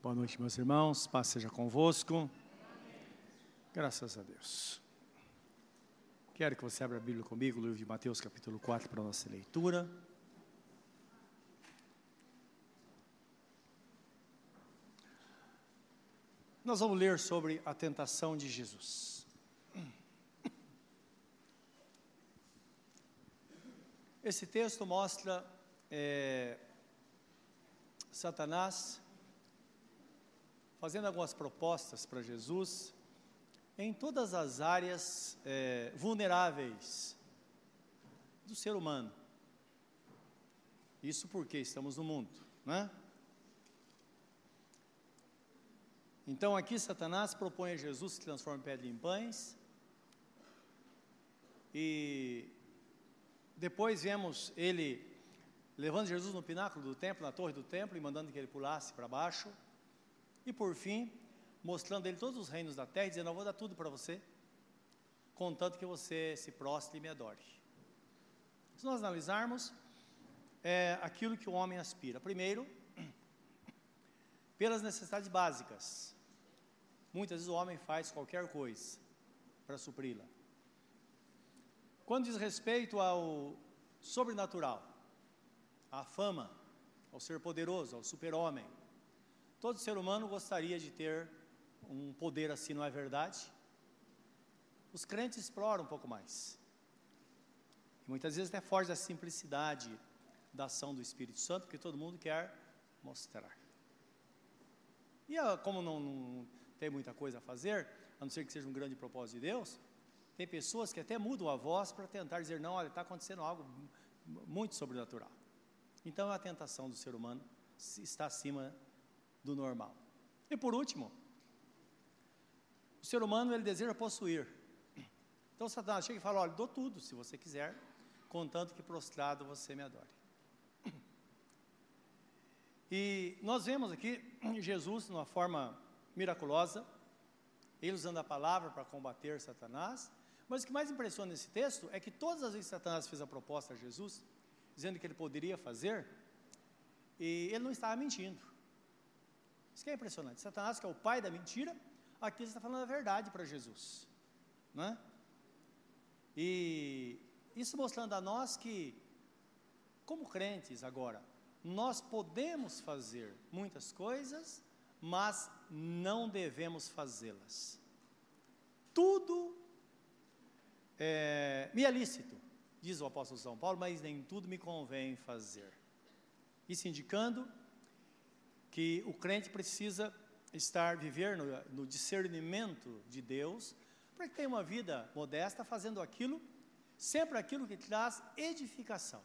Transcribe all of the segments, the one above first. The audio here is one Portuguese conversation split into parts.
Boa noite, meus irmãos. Paz seja convosco. Graças a Deus. Quero que você abra a Bíblia comigo, o livro de Mateus, capítulo 4, para a nossa leitura. Nós vamos ler sobre a tentação de Jesus. Esse texto mostra é, Satanás fazendo algumas propostas para Jesus em todas as áreas é, vulneráveis do ser humano. Isso porque estamos no mundo, né? Então aqui Satanás propõe a Jesus que transforme pedra em pães. E depois vemos ele levando Jesus no pináculo do templo, na torre do templo, e mandando que ele pulasse para baixo. E por fim, mostrando ele todos os reinos da terra, dizendo: Eu vou dar tudo para você, contanto que você se prostre e me adore. Se nós analisarmos, é aquilo que o homem aspira. Primeiro, pelas necessidades básicas. Muitas vezes o homem faz qualquer coisa para supri-la. Quando diz respeito ao sobrenatural, à fama, ao ser poderoso, ao super-homem, todo ser humano gostaria de ter um poder assim, não é verdade? Os crentes exploram um pouco mais. E muitas vezes até foge da simplicidade da ação do Espírito Santo, porque todo mundo quer mostrar. E como não, não tem muita coisa a fazer, a não ser que seja um grande propósito de Deus, tem pessoas que até mudam a voz para tentar dizer, não, olha, está acontecendo algo muito sobrenatural. Então a tentação do ser humano está acima do normal. E por último, o ser humano ele deseja possuir. Então Satanás chega e fala, olha, dou tudo se você quiser, contanto que prostrado você me adore. E nós vemos aqui Jesus, de uma forma miraculosa, ele usando a palavra para combater Satanás. Mas o que mais impressiona nesse texto é que todas as vezes que Satanás fez a proposta a Jesus, dizendo que ele poderia fazer, e ele não estava mentindo. Isso que é impressionante. Satanás, que é o pai da mentira, aqui está falando a verdade para Jesus. Né? E isso mostrando a nós que, como crentes agora, nós podemos fazer muitas coisas, mas não devemos fazê-las. Tudo é, me é lícito, diz o apóstolo São Paulo, mas nem tudo me convém fazer. Isso indicando que o crente precisa estar, viver no, no discernimento de Deus, para que tenha uma vida modesta, fazendo aquilo, sempre aquilo que traz edificação.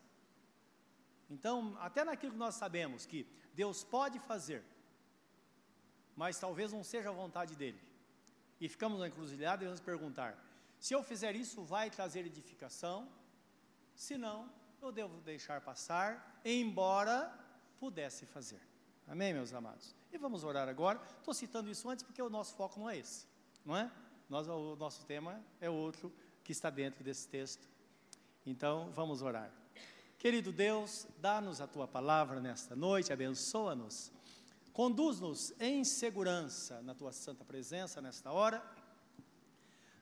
Então, até naquilo que nós sabemos que Deus pode fazer, mas talvez não seja a vontade dele. E ficamos na encruzilhada e vamos perguntar: se eu fizer isso, vai trazer edificação? Se não, eu devo deixar passar, embora pudesse fazer. Amém, meus amados? E vamos orar agora. Estou citando isso antes porque o nosso foco não é esse, não é? Nós, o nosso tema é outro que está dentro desse texto. Então, vamos orar. Querido Deus, dá-nos a tua palavra nesta noite, abençoa-nos Conduz-nos em segurança na tua santa presença nesta hora,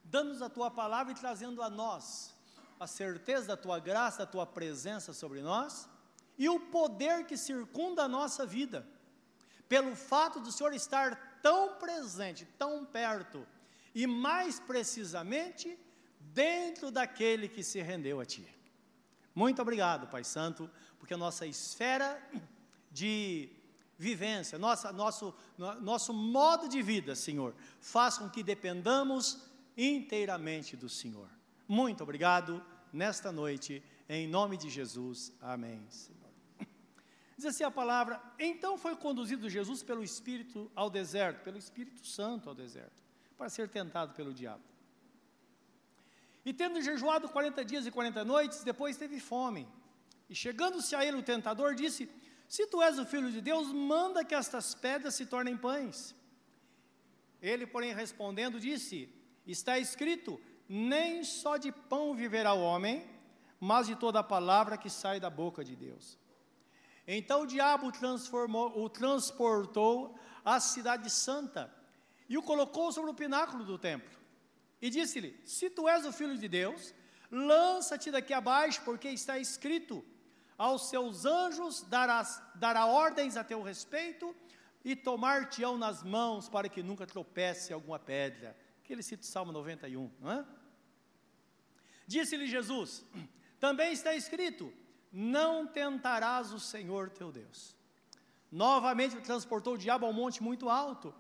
dando-nos a tua palavra e trazendo a nós a certeza da tua graça, da tua presença sobre nós e o poder que circunda a nossa vida, pelo fato do Senhor estar tão presente, tão perto e mais precisamente dentro daquele que se rendeu a Ti. Muito obrigado, Pai Santo, porque a nossa esfera de vivência, nossa, nosso, nosso modo de vida, Senhor, faz com que dependamos inteiramente do Senhor. Muito obrigado nesta noite, em nome de Jesus. Amém. Senhor. Diz assim a palavra: então foi conduzido Jesus pelo Espírito ao deserto, pelo Espírito Santo ao deserto, para ser tentado pelo diabo. E tendo jejuado 40 dias e 40 noites, depois teve fome. E chegando-se a ele o tentador, disse: se tu és o filho de Deus, manda que estas pedras se tornem pães. Ele, porém, respondendo, disse: Está escrito: Nem só de pão viverá o homem, mas de toda a palavra que sai da boca de Deus. Então o diabo transformou, o transportou à cidade santa e o colocou sobre o pináculo do templo. E disse-lhe: Se tu és o filho de Deus, lança-te daqui abaixo, porque está escrito: Aos seus anjos darás, dará ordens a teu respeito e tomar-te-ão nas mãos para que nunca tropece alguma pedra. Que ele cita o Salmo 91, não é? Disse-lhe Jesus: Também está escrito: Não tentarás o Senhor teu Deus. Novamente transportou o diabo ao monte muito alto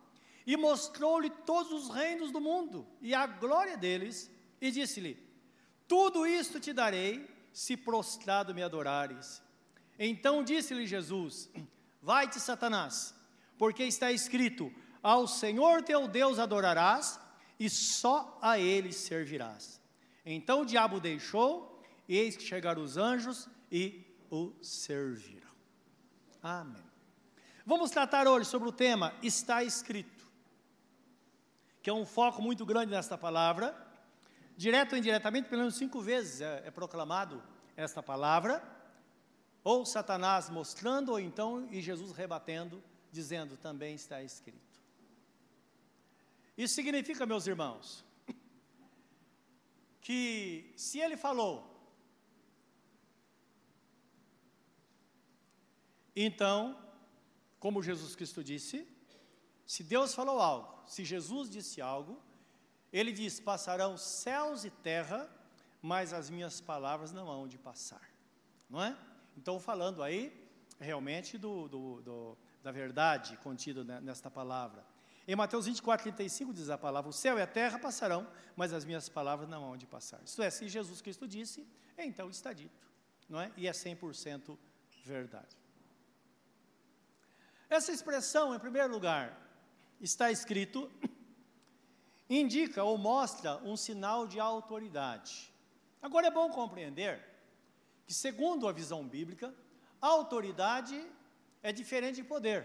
e mostrou-lhe todos os reinos do mundo e a glória deles, e disse-lhe: Tudo isto te darei se prostrado me adorares. Então disse-lhe Jesus: Vai-te, Satanás, porque está escrito: Ao Senhor teu Deus adorarás e só a ele servirás. Então o diabo deixou, e eis que chegaram os anjos e o serviram. Amém. Vamos tratar hoje sobre o tema Está escrito, que é um foco muito grande nesta palavra. Direto ou indiretamente, pelo menos cinco vezes é, é proclamado esta palavra, ou Satanás mostrando, ou então e Jesus rebatendo, dizendo também está escrito. Isso significa, meus irmãos, que se ele falou, então, como Jesus Cristo disse, se Deus falou algo, se Jesus disse algo, ele diz: passarão céus e terra, mas as minhas palavras não hão de passar. Não é? Então, falando aí realmente do, do, do, da verdade contida nesta palavra. Em Mateus 24, 35 diz a palavra: O céu e a terra passarão, mas as minhas palavras não hão de passar. Isto é, se Jesus Cristo disse, então está dito, não é? E é 100% verdade. Essa expressão, em primeiro lugar, está escrito, indica ou mostra um sinal de autoridade. Agora é bom compreender que, segundo a visão bíblica, autoridade é diferente de poder.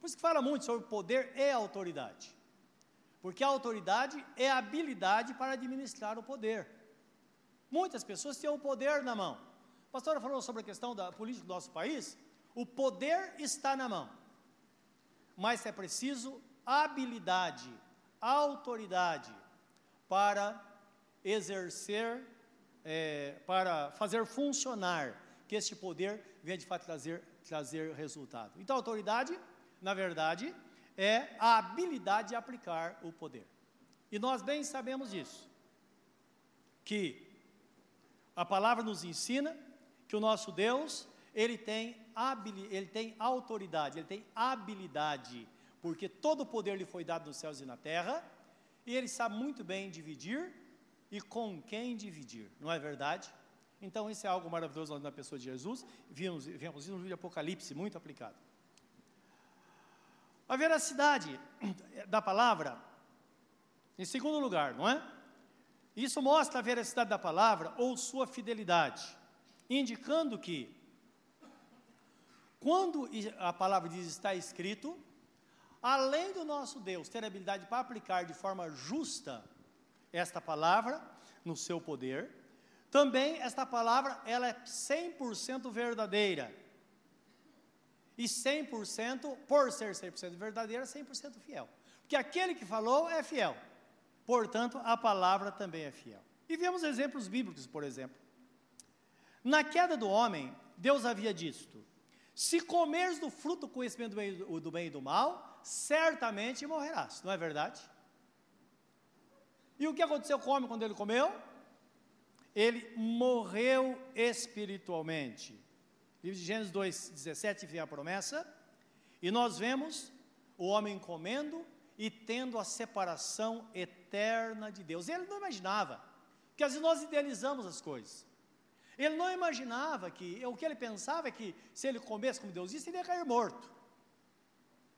Por isso que fala muito sobre poder e autoridade. Porque a autoridade é a habilidade para administrar o poder. Muitas pessoas têm o poder na mão. A pastora falou sobre a questão da política do nosso país. O poder está na mão. Mas é preciso habilidade, autoridade para exercer, é, para fazer funcionar, que este poder venha de fato trazer, trazer resultado. Então, autoridade na verdade, é a habilidade de aplicar o poder. E nós bem sabemos disso. Que a palavra nos ensina que o nosso Deus, ele tem, ele tem autoridade, ele tem habilidade, porque todo o poder lhe foi dado nos céus e na terra, e ele sabe muito bem dividir e com quem dividir, não é verdade? Então, isso é algo maravilhoso na pessoa de Jesus, vimos, vimos isso no livro de Apocalipse, muito aplicado. A veracidade da palavra, em segundo lugar, não é? Isso mostra a veracidade da palavra ou sua fidelidade, indicando que, quando a palavra diz está escrito, além do nosso Deus ter habilidade para aplicar de forma justa esta palavra no seu poder, também esta palavra ela é 100% verdadeira e 100%, por ser 100% verdadeira, 100% fiel. Porque aquele que falou é fiel. Portanto, a palavra também é fiel. E vemos exemplos bíblicos, por exemplo. Na queda do homem, Deus havia dito: Se comeres do fruto do conhecimento do bem, do bem e do mal, certamente morrerás. Não é verdade? E o que aconteceu com o homem quando ele comeu? Ele morreu espiritualmente. Livro de Gênesis 2, 17 vem a promessa, e nós vemos o homem comendo e tendo a separação eterna de Deus. Ele não imaginava, porque às vezes nós idealizamos as coisas. Ele não imaginava que, o que ele pensava é que se ele comesse como Deus disse, ele ia cair morto.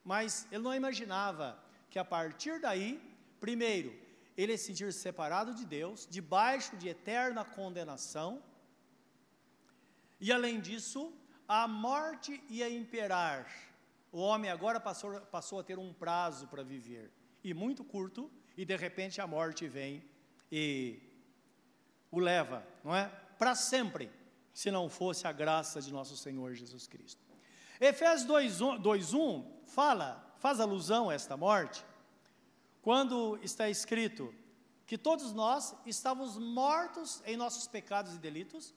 Mas ele não imaginava que a partir daí, primeiro, ele ia se sentir separado de Deus, debaixo de eterna condenação, e além disso, a morte ia imperar. O homem agora passou, passou a ter um prazo para viver, e muito curto, e de repente a morte vem e o leva, não é? Para sempre, se não fosse a graça de nosso Senhor Jesus Cristo. Efésios 2:1 fala, faz alusão a esta morte, quando está escrito que todos nós estávamos mortos em nossos pecados e delitos,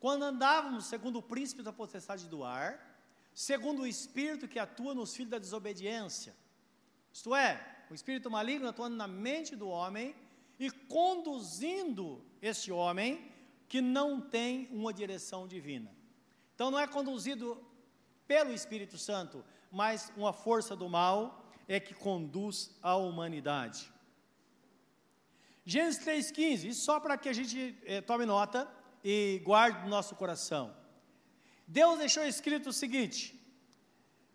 quando andávamos segundo o príncipe da potestade do ar, segundo o espírito que atua nos filhos da desobediência. Isto é, o espírito maligno atuando na mente do homem e conduzindo este homem que não tem uma direção divina. Então não é conduzido pelo Espírito Santo, mas uma força do mal é que conduz a humanidade. Gênesis 3,15, isso só para que a gente eh, tome nota e guarde no nosso coração. Deus deixou escrito o seguinte: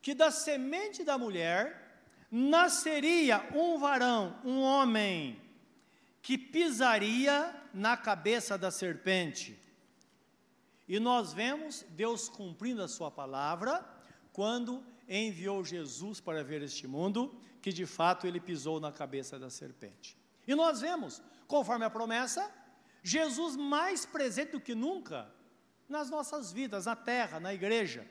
que da semente da mulher nasceria um varão, um homem, que pisaria na cabeça da serpente. E nós vemos Deus cumprindo a sua palavra quando enviou Jesus para ver este mundo, que de fato ele pisou na cabeça da serpente. E nós vemos, conforme a promessa, Jesus mais presente do que nunca nas nossas vidas, na terra, na igreja.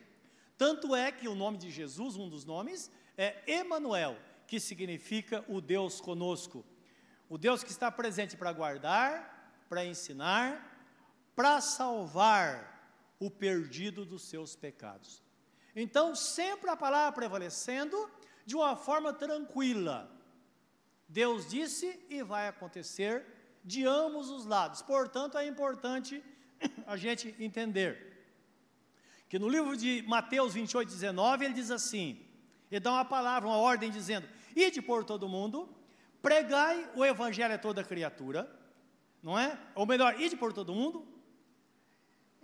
Tanto é que o nome de Jesus, um dos nomes, é Emanuel, que significa o Deus conosco. O Deus que está presente para guardar, para ensinar, para salvar o perdido dos seus pecados. Então, sempre a palavra prevalecendo de uma forma tranquila. Deus disse e vai acontecer de ambos os lados. Portanto, é importante a gente entender que no livro de Mateus 28, 19, ele diz assim: ele dá uma palavra, uma ordem dizendo: Ide por todo mundo, pregai o evangelho a toda criatura, não é? Ou melhor, ide por todo mundo,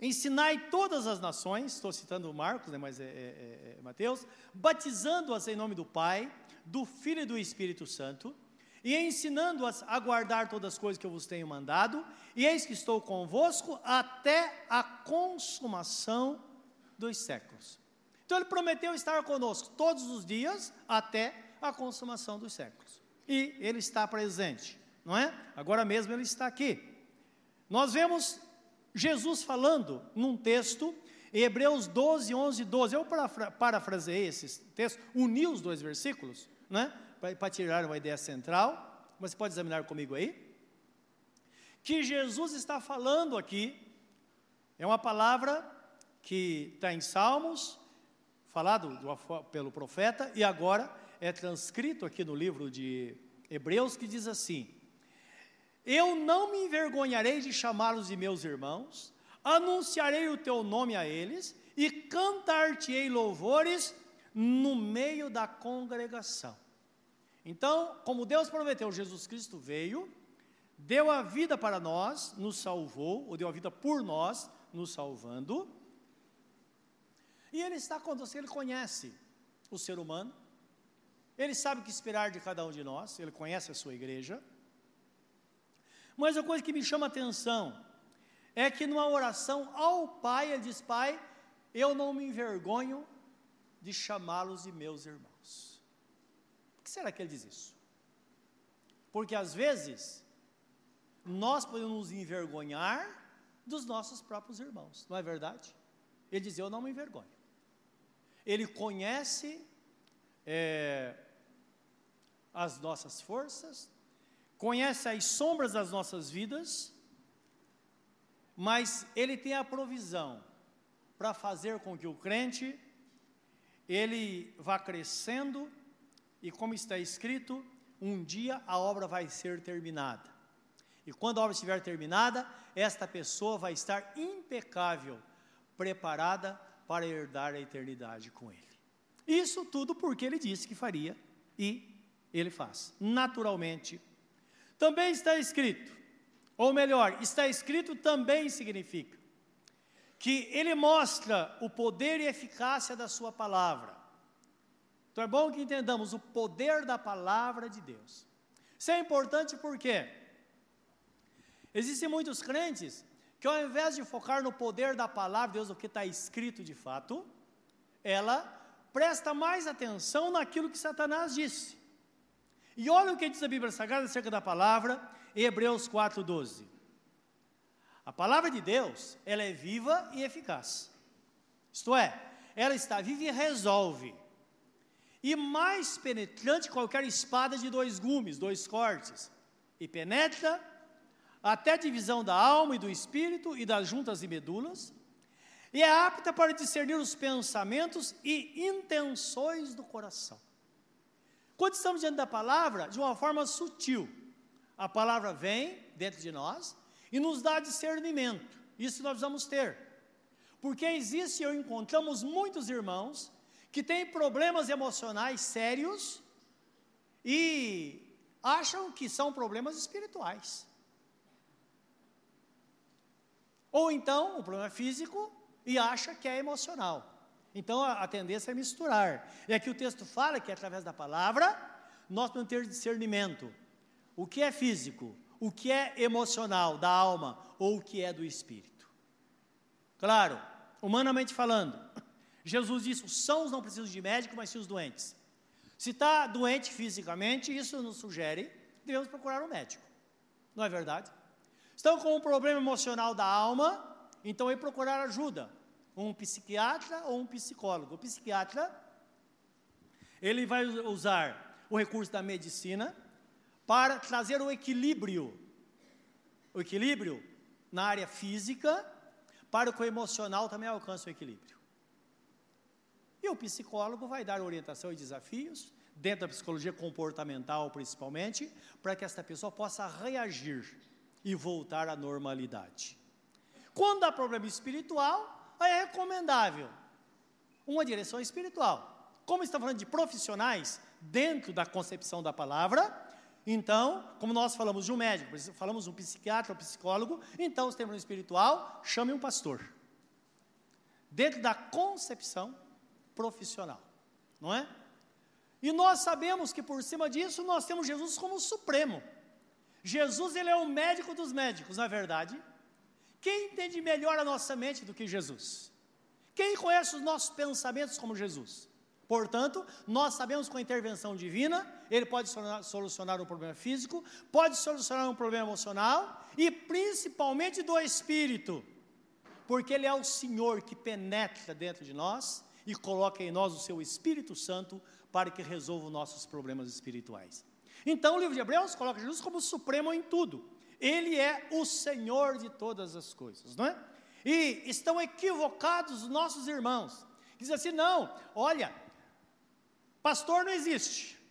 ensinai todas as nações, estou citando Marcos, né, mas é, é, é, é Mateus, batizando-as em nome do Pai, do Filho e do Espírito Santo, e ensinando-as a guardar todas as coisas que eu vos tenho mandado, e eis que estou convosco até a consumação dos séculos. Então ele prometeu estar conosco todos os dias até a consumação dos séculos. E ele está presente, não é? Agora mesmo ele está aqui. Nós vemos Jesus falando num texto, Hebreus 12, 11 12. Eu parafraseei esse texto, uni os dois versículos, né? Para tirar uma ideia central. Mas você pode examinar comigo aí? Que Jesus está falando aqui, é uma palavra que está em Salmos, falado pelo profeta, e agora é transcrito aqui no livro de Hebreus, que diz assim: eu não me envergonharei de chamá-los de meus irmãos, anunciarei o teu nome a eles e cantar-te-ei louvores no meio da congregação. Então, como Deus prometeu, Jesus Cristo veio, deu a vida para nós, nos salvou, ou deu a vida por nós, nos salvando. E Ele está conosco, Ele conhece o ser humano, Ele sabe o que esperar de cada um de nós, Ele conhece a sua igreja. Mas a coisa que me chama a atenção é que numa oração ao Pai, ele diz: Pai, eu não me envergonho de chamá-los de meus irmãos. Por que será que ele diz isso? Porque às vezes nós podemos nos envergonhar dos nossos próprios irmãos, não é verdade? Ele diz: Eu não me envergonho. Ele conhece é, as nossas forças, conhece as sombras das nossas vidas, mas ele tem a provisão para fazer com que o crente ele vá crescendo e como está escrito, um dia a obra vai ser terminada. E quando a obra estiver terminada, esta pessoa vai estar impecável, preparada para herdar a eternidade com ele. Isso tudo porque ele disse que faria e ele faz. Naturalmente, também está escrito, ou melhor, está escrito também significa que ele mostra o poder e eficácia da sua palavra. Então é bom que entendamos o poder da palavra de Deus. Isso é importante porque existem muitos crentes que ao invés de focar no poder da palavra de Deus, o que está escrito de fato, ela presta mais atenção naquilo que Satanás disse. E olha o que diz a Bíblia Sagrada acerca da palavra em Hebreus 4:12. A palavra de Deus, ela é viva e eficaz. Isto é, ela está viva e resolve. E mais penetrante que qualquer espada de dois gumes, dois cortes, e penetra até a divisão da alma e do espírito e das juntas e medulas, e é apta para discernir os pensamentos e intenções do coração. Quando estamos diante da palavra, de uma forma sutil, a palavra vem dentro de nós e nos dá discernimento. Isso nós vamos ter. Porque existe ou encontramos muitos irmãos que têm problemas emocionais sérios e acham que são problemas espirituais. Ou então, o problema é físico e acha que é emocional. Então a, tendência é misturar. E aqui o texto fala que através da palavra nós podemos ter discernimento. O que é físico, o que é emocional, da alma, ou o que é do espírito. Claro, humanamente falando, Jesus disse: os sãos não precisam de médico, mas sim os doentes. Se está doente fisicamente, isso nos sugere devemos procurar um médico. Não é verdade? Estão com um problema emocional da alma, então é procurar ajuda, um psiquiatra ou um psicólogo. O psiquiatra, ele vai usar o recurso da medicina para trazer o equilíbrio, o equilíbrio na área física, para que o emocional também alcance o equilíbrio. E o psicólogo vai dar orientação e desafios, dentro da psicologia comportamental principalmente, para que esta pessoa possa reagir e voltar à normalidade. Quando há problema espiritual, é recomendável uma direção espiritual. Como estamos falando de profissionais dentro da concepção da palavra, então, como nós falamos de um médico, falamos de um psiquiatra, um psicólogo, então, o sistema espiritual, chame um pastor. Dentro da concepção profissional, não é? E nós sabemos que por cima disso nós temos Jesus como supremo. Jesus ele é o médico dos médicos, na é verdade. Quem entende melhor a nossa mente do que Jesus? Quem conhece os nossos pensamentos como Jesus? Portanto, nós sabemos com a intervenção divina, ele pode solucionar um problema físico, pode solucionar um problema emocional e principalmente do espírito, porque ele é o Senhor que penetra dentro de nós e coloca em nós o seu Espírito Santo para que resolva os nossos problemas espirituais. Então, o livro de Hebreus coloca Jesus como supremo em tudo. Ele é o Senhor de todas as coisas, não é? E estão equivocados os nossos irmãos. Dizem assim: não, olha, pastor não existe.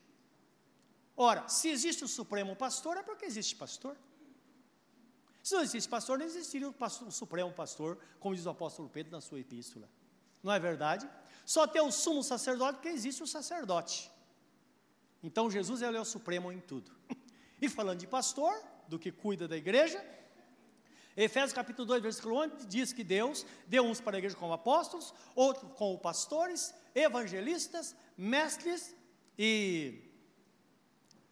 Ora, se existe o Supremo Pastor, é porque existe pastor. Se não existe pastor, não existiria o, pastor, o Supremo Pastor, como diz o apóstolo Pedro na sua epístola. Não é verdade? Só tem o sumo sacerdote porque existe o sacerdote. Então Jesus ele é o supremo em tudo. E falando de pastor, do que cuida da igreja. Efésios capítulo 2, versículo 1 diz que Deus deu uns para a igreja como apóstolos, outros como pastores, evangelistas, mestres e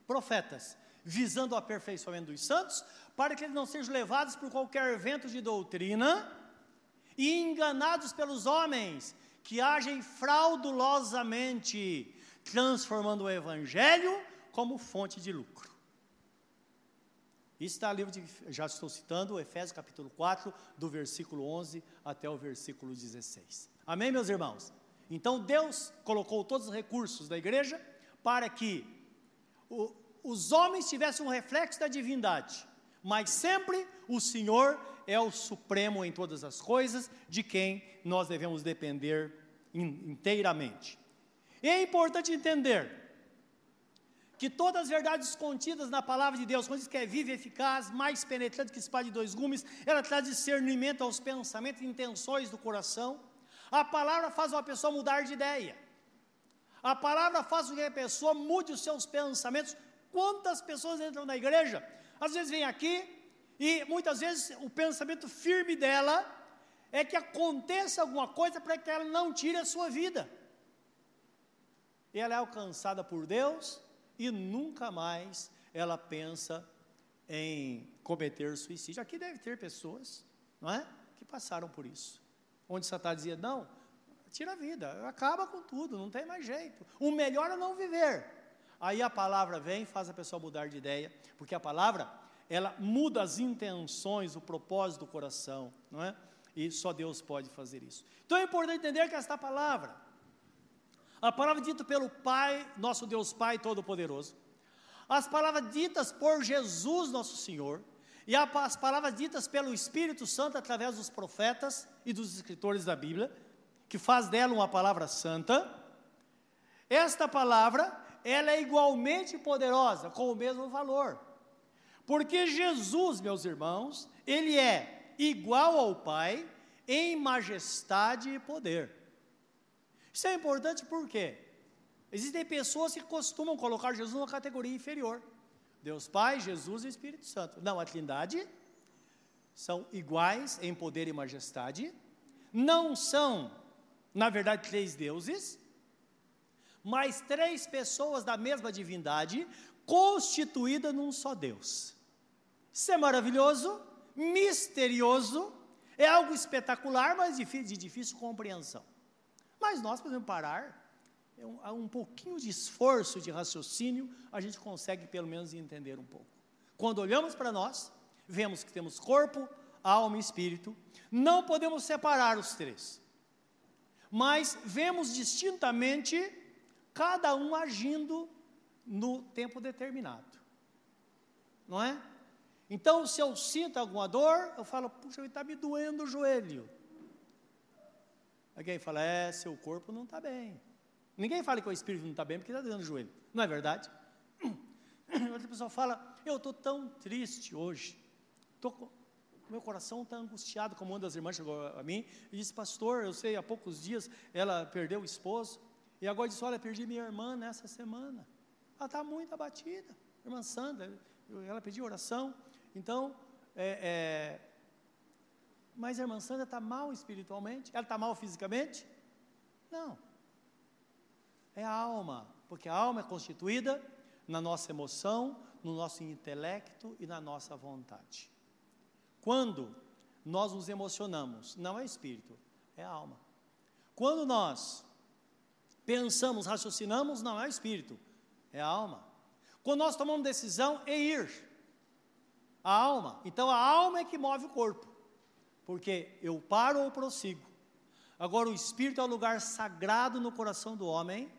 profetas, visando o aperfeiçoamento dos santos, para que eles não sejam levados por qualquer vento de doutrina e enganados pelos homens que agem fraudulosamente, transformando o evangelho como fonte de lucro. Isso está no livro de, já estou citando, Efésios capítulo 4, do versículo 11 até o versículo 16. Amém, meus irmãos? Então Deus colocou todos os recursos da igreja para que o, os homens tivessem um reflexo da divindade, mas sempre o Senhor é o supremo em todas as coisas, de quem nós devemos depender inteiramente. E é importante entender que todas as verdades contidas na palavra de Deus, quando diz que é viva e eficaz, mais penetrante que espada de dois gumes, ela traz discernimento aos pensamentos e intenções do coração. A palavra faz uma pessoa mudar de ideia. A palavra faz com que a pessoa mude os seus pensamentos. Quantas pessoas entram na igreja? Às vezes vem aqui e muitas vezes o pensamento firme dela é que aconteça alguma coisa para que ela não tire a sua vida. E ela é alcançada por Deus, e nunca mais ela pensa em cometer suicídio. Aqui deve ter pessoas, não é? Que passaram por isso. Onde Satanás dizia: não, tira a vida, acaba com tudo, não tem mais jeito. O melhor é não viver. Aí a palavra vem e faz a pessoa mudar de ideia, porque a palavra, ela muda as intenções, o propósito do coração, não é? E só Deus pode fazer isso. Então é importante entender que esta palavra, a palavra dita pelo Pai, nosso Deus Pai Todo-Poderoso, as palavras ditas por Jesus, nosso Senhor, e as palavras ditas pelo Espírito Santo através dos profetas e dos escritores da Bíblia, que faz dela uma palavra santa, esta palavra, ela é igualmente poderosa, com o mesmo valor. Porque Jesus, meus irmãos, ele é igual ao Pai em majestade e poder. Isso é importante porque existem pessoas que costumam colocar Jesus numa categoria inferior. Deus Pai, Jesus e Espírito Santo. Não, a Trindade são iguais em poder e majestade, não são, na verdade, três deuses, mas três pessoas da mesma divindade, constituída num só Deus. Isso é maravilhoso, misterioso, é algo espetacular, mas de difícil compreensão. Mas nós podemos parar é um, um pouquinho de esforço de raciocínio, a gente consegue pelo menos entender um pouco. Quando olhamos para nós, vemos que temos corpo, alma e espírito, não podemos separar os três, mas vemos distintamente cada um agindo no tempo determinado, não é? Então, se eu sinto alguma dor, eu falo, puxa, está me doendo o joelho. Alguém fala, é, seu corpo não está bem. Ninguém fala que o espírito não está bem porque está dando joelho. Não é verdade? Outra pessoa fala, eu estou tão triste hoje. Tô, meu coração está angustiado, como uma das irmãs chegou a mim e disse, pastor, eu sei, há poucos dias ela perdeu o esposo, e agora disse, olha, perdi minha irmã nessa semana. Ela está muito abatida. Irmã Sandra, ela pediu oração. Então, é, é, mas a irmã Sandra está mal espiritualmente? Ela está mal fisicamente? Não é a alma, porque a alma é constituída na nossa emoção, no nosso intelecto e na nossa vontade. Quando nós nos emocionamos, não é espírito, é alma. Quando nós pensamos, raciocinamos, não é espírito, é alma. Quando nós tomamos decisão é ir, a alma. Então a alma é que move o corpo, porque eu paro ou prossigo. Agora o espírito é o lugar sagrado no coração do homem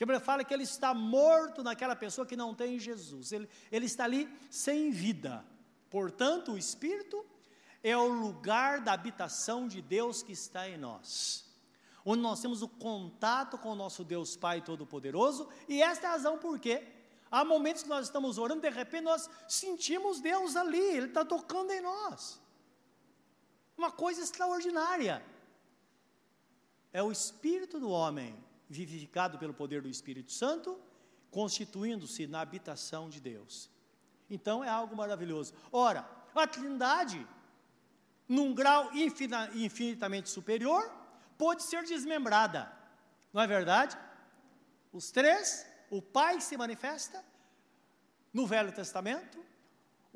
que Bíblia fala que ele está morto naquela pessoa que não tem Jesus. Ele, ele está ali sem vida. Portanto, o Espírito é o lugar da habitação de Deus que está em nós. Onde nós temos o contato com o nosso Deus Pai Todo-Poderoso, e esta é a razão por quê. Há momentos que nós estamos orando, de repente nós sentimos Deus ali, Ele está tocando em nós. Uma coisa extraordinária. É o Espírito do homem vivificado pelo poder do Espírito Santo, constituindo-se na habitação de Deus. Então é algo maravilhoso. Ora, a Trindade, num grau infinitamente superior, pode ser desmembrada. Não é verdade? Os três, o Pai se manifesta no Velho Testamento,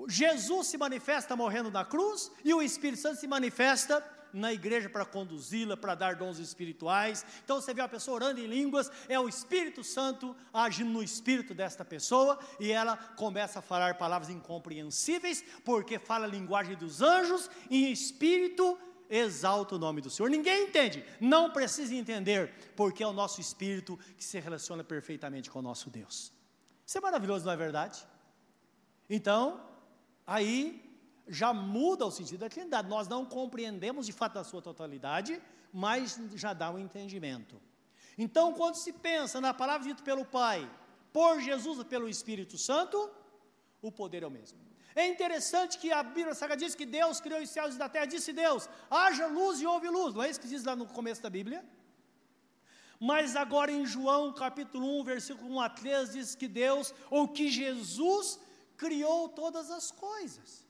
Jesus se manifesta morrendo na cruz e o Espírito Santo se manifesta na igreja para conduzi-la, para dar dons espirituais. Então você vê a pessoa orando em línguas, é o Espírito Santo agindo no espírito desta pessoa e ela começa a falar palavras incompreensíveis, porque fala a linguagem dos anjos e em espírito exalta o nome do Senhor. Ninguém entende, não precisa entender, porque é o nosso espírito que se relaciona perfeitamente com o nosso Deus. Isso é maravilhoso, não é verdade? Então, aí já muda o sentido da Trindade. Nós não compreendemos de fato a sua totalidade, mas já dá um entendimento. Então, quando se pensa na palavra dita pelo Pai, por Jesus pelo Espírito Santo, o poder é o mesmo. É interessante que a Bíblia Sagrada diz que Deus criou os céus e da terra, disse Deus, haja luz e houve luz. Não é isso que diz lá no começo da Bíblia? Mas agora em João capítulo 1, versículo 1 a 3, diz que Deus, ou que Jesus, criou todas as coisas.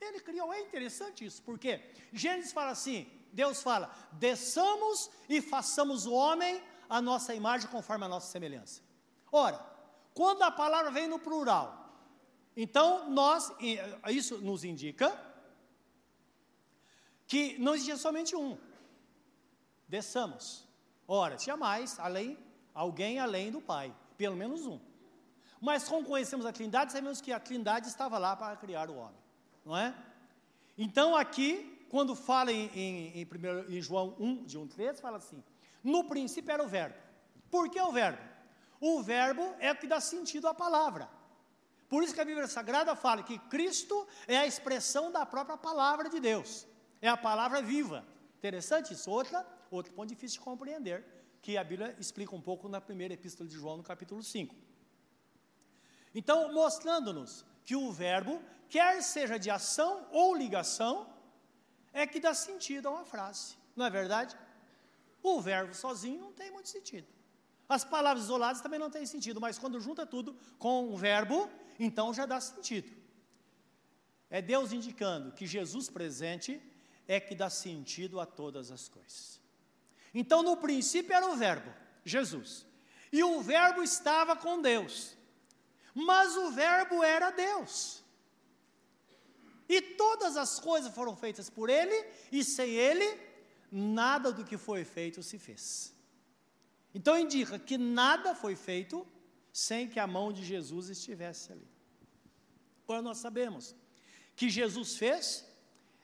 Ele criou, é interessante isso, porque Gênesis fala assim: Deus fala, desçamos e façamos o homem a nossa imagem conforme a nossa semelhança. Ora, quando a palavra vem no plural, então nós, isso nos indica que não existia somente um. Desçamos. Ora, tinha mais, além, alguém além do Pai, pelo menos um. Mas como conhecemos a Trindade, sabemos que a Trindade estava lá para criar o homem não é? Então aqui, quando fala em, em, em, primeiro, em João 1, de 1, 3, fala assim: no princípio era o verbo. Por que o verbo? O verbo é o que dá sentido à palavra. Por isso que a Bíblia Sagrada fala que Cristo é a expressão da própria palavra de Deus. É a palavra viva. Interessante isso. Outra, outro ponto difícil de compreender, que a Bíblia explica um pouco na primeira epístola de João, no capítulo 5. Então, mostrando-nos que o verbo, quer seja de ação ou ligação, é que dá sentido a uma frase, não é verdade? O verbo sozinho não tem muito sentido. As palavras isoladas também não têm sentido, mas quando junta tudo com o verbo, então já dá sentido. É Deus indicando que Jesus presente é que dá sentido a todas as coisas. Então, no princípio era o Verbo, Jesus, e o Verbo estava com Deus, mas o Verbo era Deus. E todas as coisas foram feitas por Ele, e sem Ele, nada do que foi feito se fez. Então indica que nada foi feito sem que a mão de Jesus estivesse ali. Agora nós sabemos que Jesus fez,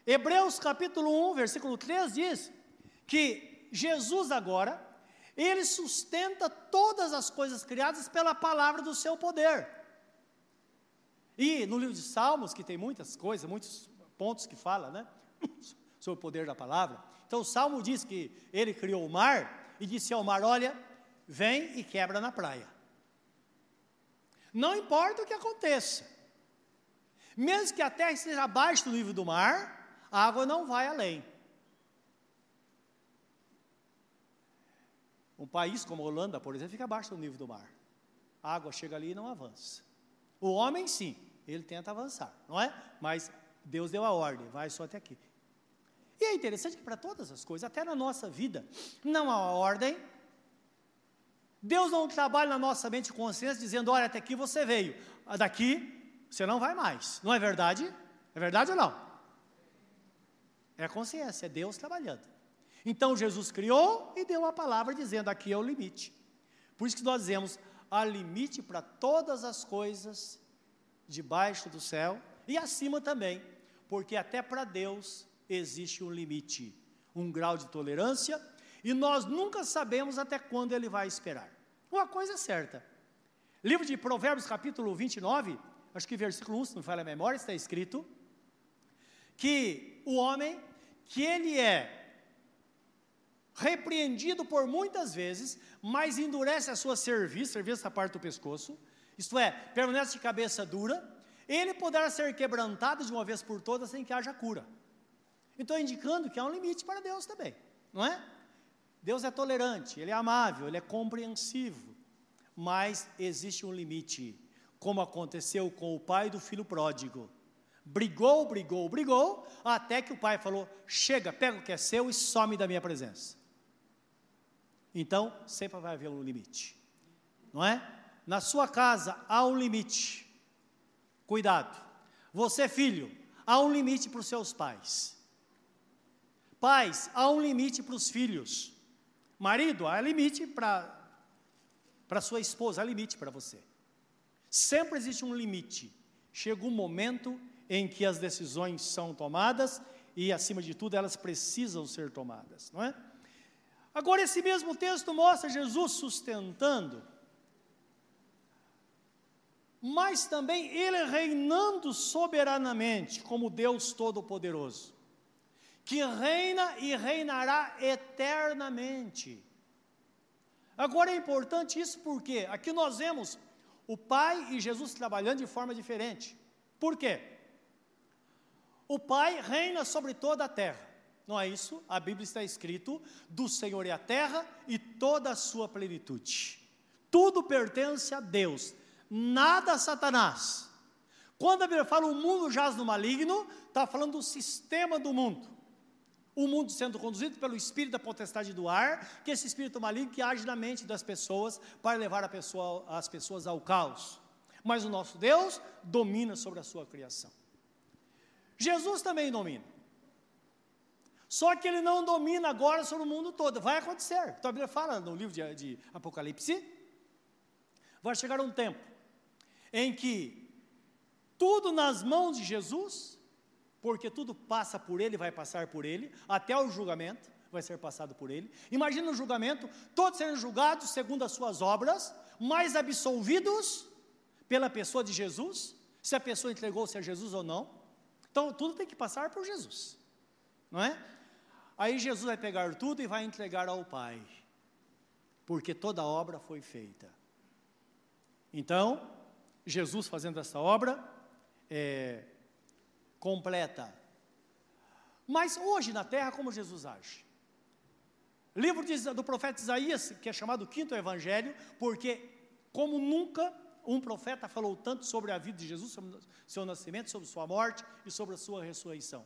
Hebreus capítulo 1, versículo 3 diz que Jesus agora, ele sustenta todas as coisas criadas pela palavra do seu poder. E no livro de Salmos, que tem muitas coisas, muitos pontos que fala, né? Sobre o poder da palavra. Então o Salmo diz que ele criou o mar e disse ao mar: Olha, vem e quebra na praia. Não importa o que aconteça, mesmo que a terra esteja abaixo do nível do mar, a água não vai além. Um país como a Holanda, por exemplo, fica abaixo do nível do mar. A água chega ali e não avança. O homem, sim, ele tenta avançar, não é? Mas Deus deu a ordem, vai só até aqui. E é interessante que para todas as coisas, até na nossa vida, não há ordem. Deus não trabalha na nossa mente e consciência dizendo: olha, até aqui você veio, daqui você não vai mais. Não é verdade? É verdade ou não? É a consciência, é Deus trabalhando. Então Jesus criou e deu a palavra dizendo: aqui é o limite. Por isso que nós dizemos: há limite para todas as coisas debaixo do céu e acima também, porque até para Deus existe um limite, um grau de tolerância, e nós nunca sabemos até quando ele vai esperar. Uma coisa é certa. Livro de Provérbios, capítulo 29, acho que versículo 1, se não fala a memória, está escrito que o homem, que ele é repreendido por muitas vezes, mas endurece a sua cerviz, cerviz essa parte do pescoço, isto é, permanece de cabeça dura, ele poderá ser quebrantado de uma vez por todas sem que haja cura. Então, indicando que há um limite para Deus também, não é? Deus é tolerante, Ele é amável, Ele é compreensivo, mas existe um limite, como aconteceu com o pai do filho pródigo. Brigou, brigou, brigou, até que o pai falou: chega, pega o que é seu e some da minha presença. Então, sempre vai haver um limite, não é? Na sua casa há um limite. Cuidado. Você, filho, há um limite para os seus pais. Pais, há um limite para os filhos. Marido, há limite para para sua esposa, há limite para você. Sempre existe um limite. Chega um momento em que as decisões são tomadas e, acima de tudo, elas precisam ser tomadas, não é? Agora, esse mesmo texto mostra Jesus sustentando, mas também ele reinando soberanamente como Deus Todo-Poderoso que reina e reinará eternamente. Agora é importante isso porque aqui nós vemos o Pai e Jesus trabalhando de forma diferente. Por quê? O Pai reina sobre toda a terra. Não é isso? A Bíblia está escrito: do Senhor é a terra e toda a sua plenitude. Tudo pertence a Deus, nada Satanás. Quando a Bíblia fala o mundo jaz no maligno, está falando do sistema do mundo o mundo sendo conduzido pelo espírito da potestade do ar, que é esse espírito maligno que age na mente das pessoas para levar pessoa, as pessoas ao caos. Mas o nosso Deus domina sobre a sua criação. Jesus também domina. Só que ele não domina agora sobre o mundo todo. Vai acontecer. Então a Bíblia fala no livro de, de Apocalipse. Vai chegar um tempo em que tudo nas mãos de Jesus porque tudo passa por ele, vai passar por ele, até o julgamento vai ser passado por ele. Imagina o julgamento, todos sendo julgados segundo as suas obras, mas absolvidos pela pessoa de Jesus, se a pessoa entregou-se a Jesus ou não. Então, tudo tem que passar por Jesus, não é? Aí Jesus vai pegar tudo e vai entregar ao Pai, porque toda a obra foi feita. Então, Jesus fazendo essa obra, é, completa. Mas hoje na terra, como Jesus age? Livro de, do profeta Isaías, que é chamado quinto evangelho, porque como nunca um profeta falou tanto sobre a vida de Jesus, sobre seu nascimento, sobre sua morte e sobre a sua ressurreição.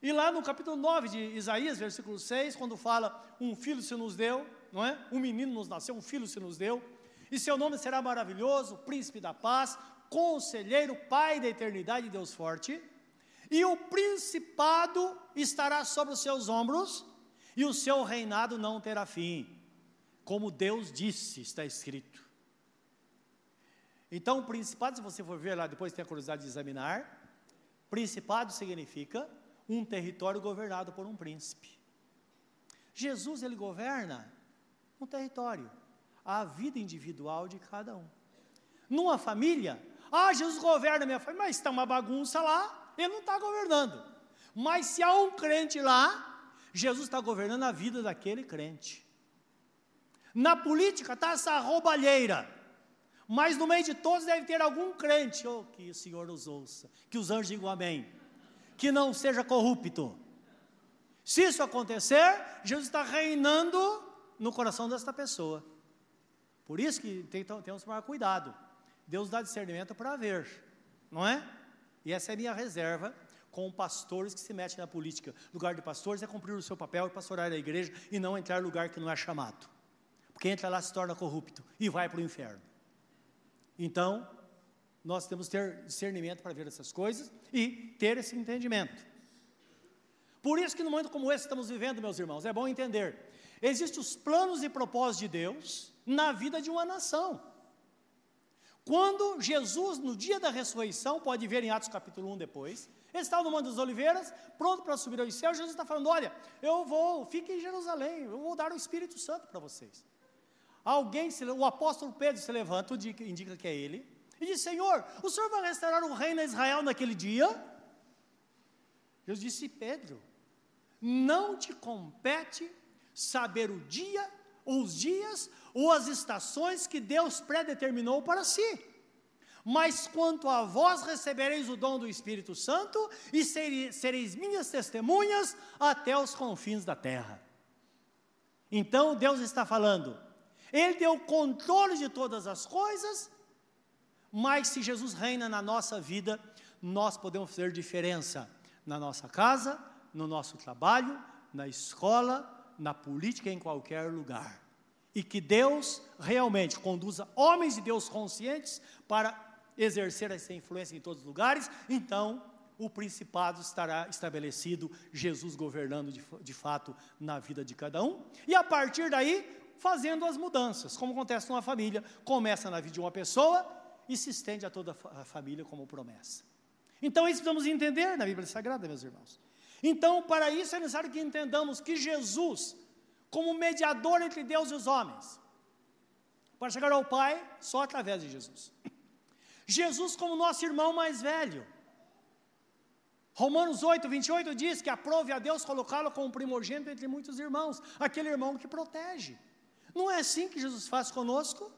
E lá no capítulo 9 de Isaías, versículo 6, quando fala, um filho se nos deu, não é? Um menino nos nasceu, um filho se nos deu, e seu nome será maravilhoso, príncipe da paz, conselheiro, pai da eternidade, Deus forte, e o principado estará sobre os seus ombros, e o seu reinado não terá fim, como Deus disse, está escrito. Então, o principado, se você for ver lá, depois tem a curiosidade de examinar, principado significa um território governado por um príncipe. Jesus, ele governa um território, a vida individual de cada um. Numa família, ah, Jesus governa a minha família, mas está uma bagunça lá, ele não está governando. Mas se há um crente lá, Jesus está governando a vida daquele crente. Na política está essa roubalheira, mas no meio de todos deve ter algum crente, oh, que o Senhor nos ouça, que os anjos digam amém, que não seja corrupto. Se isso acontecer, Jesus está reinando no coração desta pessoa. Por isso que tem, temos que tomar cuidado. Deus dá discernimento para ver, não é? E essa é a minha reserva com pastores que se metem na política. Lugar de pastores é cumprir o seu papel e pastorar a igreja e não entrar em lugar que não é chamado. Porque entra lá se torna corrupto e vai para o inferno. Então, nós temos que ter discernimento para ver essas coisas e ter esse entendimento. Por isso que no momento como esse estamos vivendo, meus irmãos, é bom entender. Existem os planos e propósitos de Deus na vida de uma nação. Quando Jesus, no dia da ressurreição, pode ver em Atos capítulo 1 depois, ele está no Monte das Oliveiras, pronto para subir aos céus, Jesus está falando, olha, eu vou, fique em Jerusalém, eu vou dar o Espírito Santo para vocês. Alguém, se, o apóstolo Pedro se levanta, indica que é ele, e diz, Senhor, o Senhor vai restaurar o reino a Israel naquele dia? Jesus disse, Pedro, não te compete saber o dia, os dias ou as estações que Deus predeterminou para si. Mas quanto a vós recebereis o dom do Espírito Santo e sereis minhas testemunhas até os confins da terra. Então Deus está falando, Ele deu controle de todas as coisas, mas se Jesus reina na nossa vida, nós podemos fazer diferença na nossa casa, no nosso trabalho, na escola, na política, em qualquer lugar e que Deus realmente conduza homens de Deus conscientes para exercer essa influência em todos os lugares, então o principado estará estabelecido, Jesus governando de, de fato na vida de cada um, e a partir daí fazendo as mudanças, como acontece numa família, começa na vida de uma pessoa e se estende a toda a família como promessa. Então, isso precisamos entender na Bíblia Sagrada, meus irmãos. Então, para isso é necessário que entendamos que Jesus como mediador entre Deus e os homens, para chegar ao Pai só através de Jesus. Jesus, como nosso irmão mais velho. Romanos 8, 28 diz que aprove a Deus colocá-lo como primogênito entre muitos irmãos, aquele irmão que protege. Não é assim que Jesus faz conosco?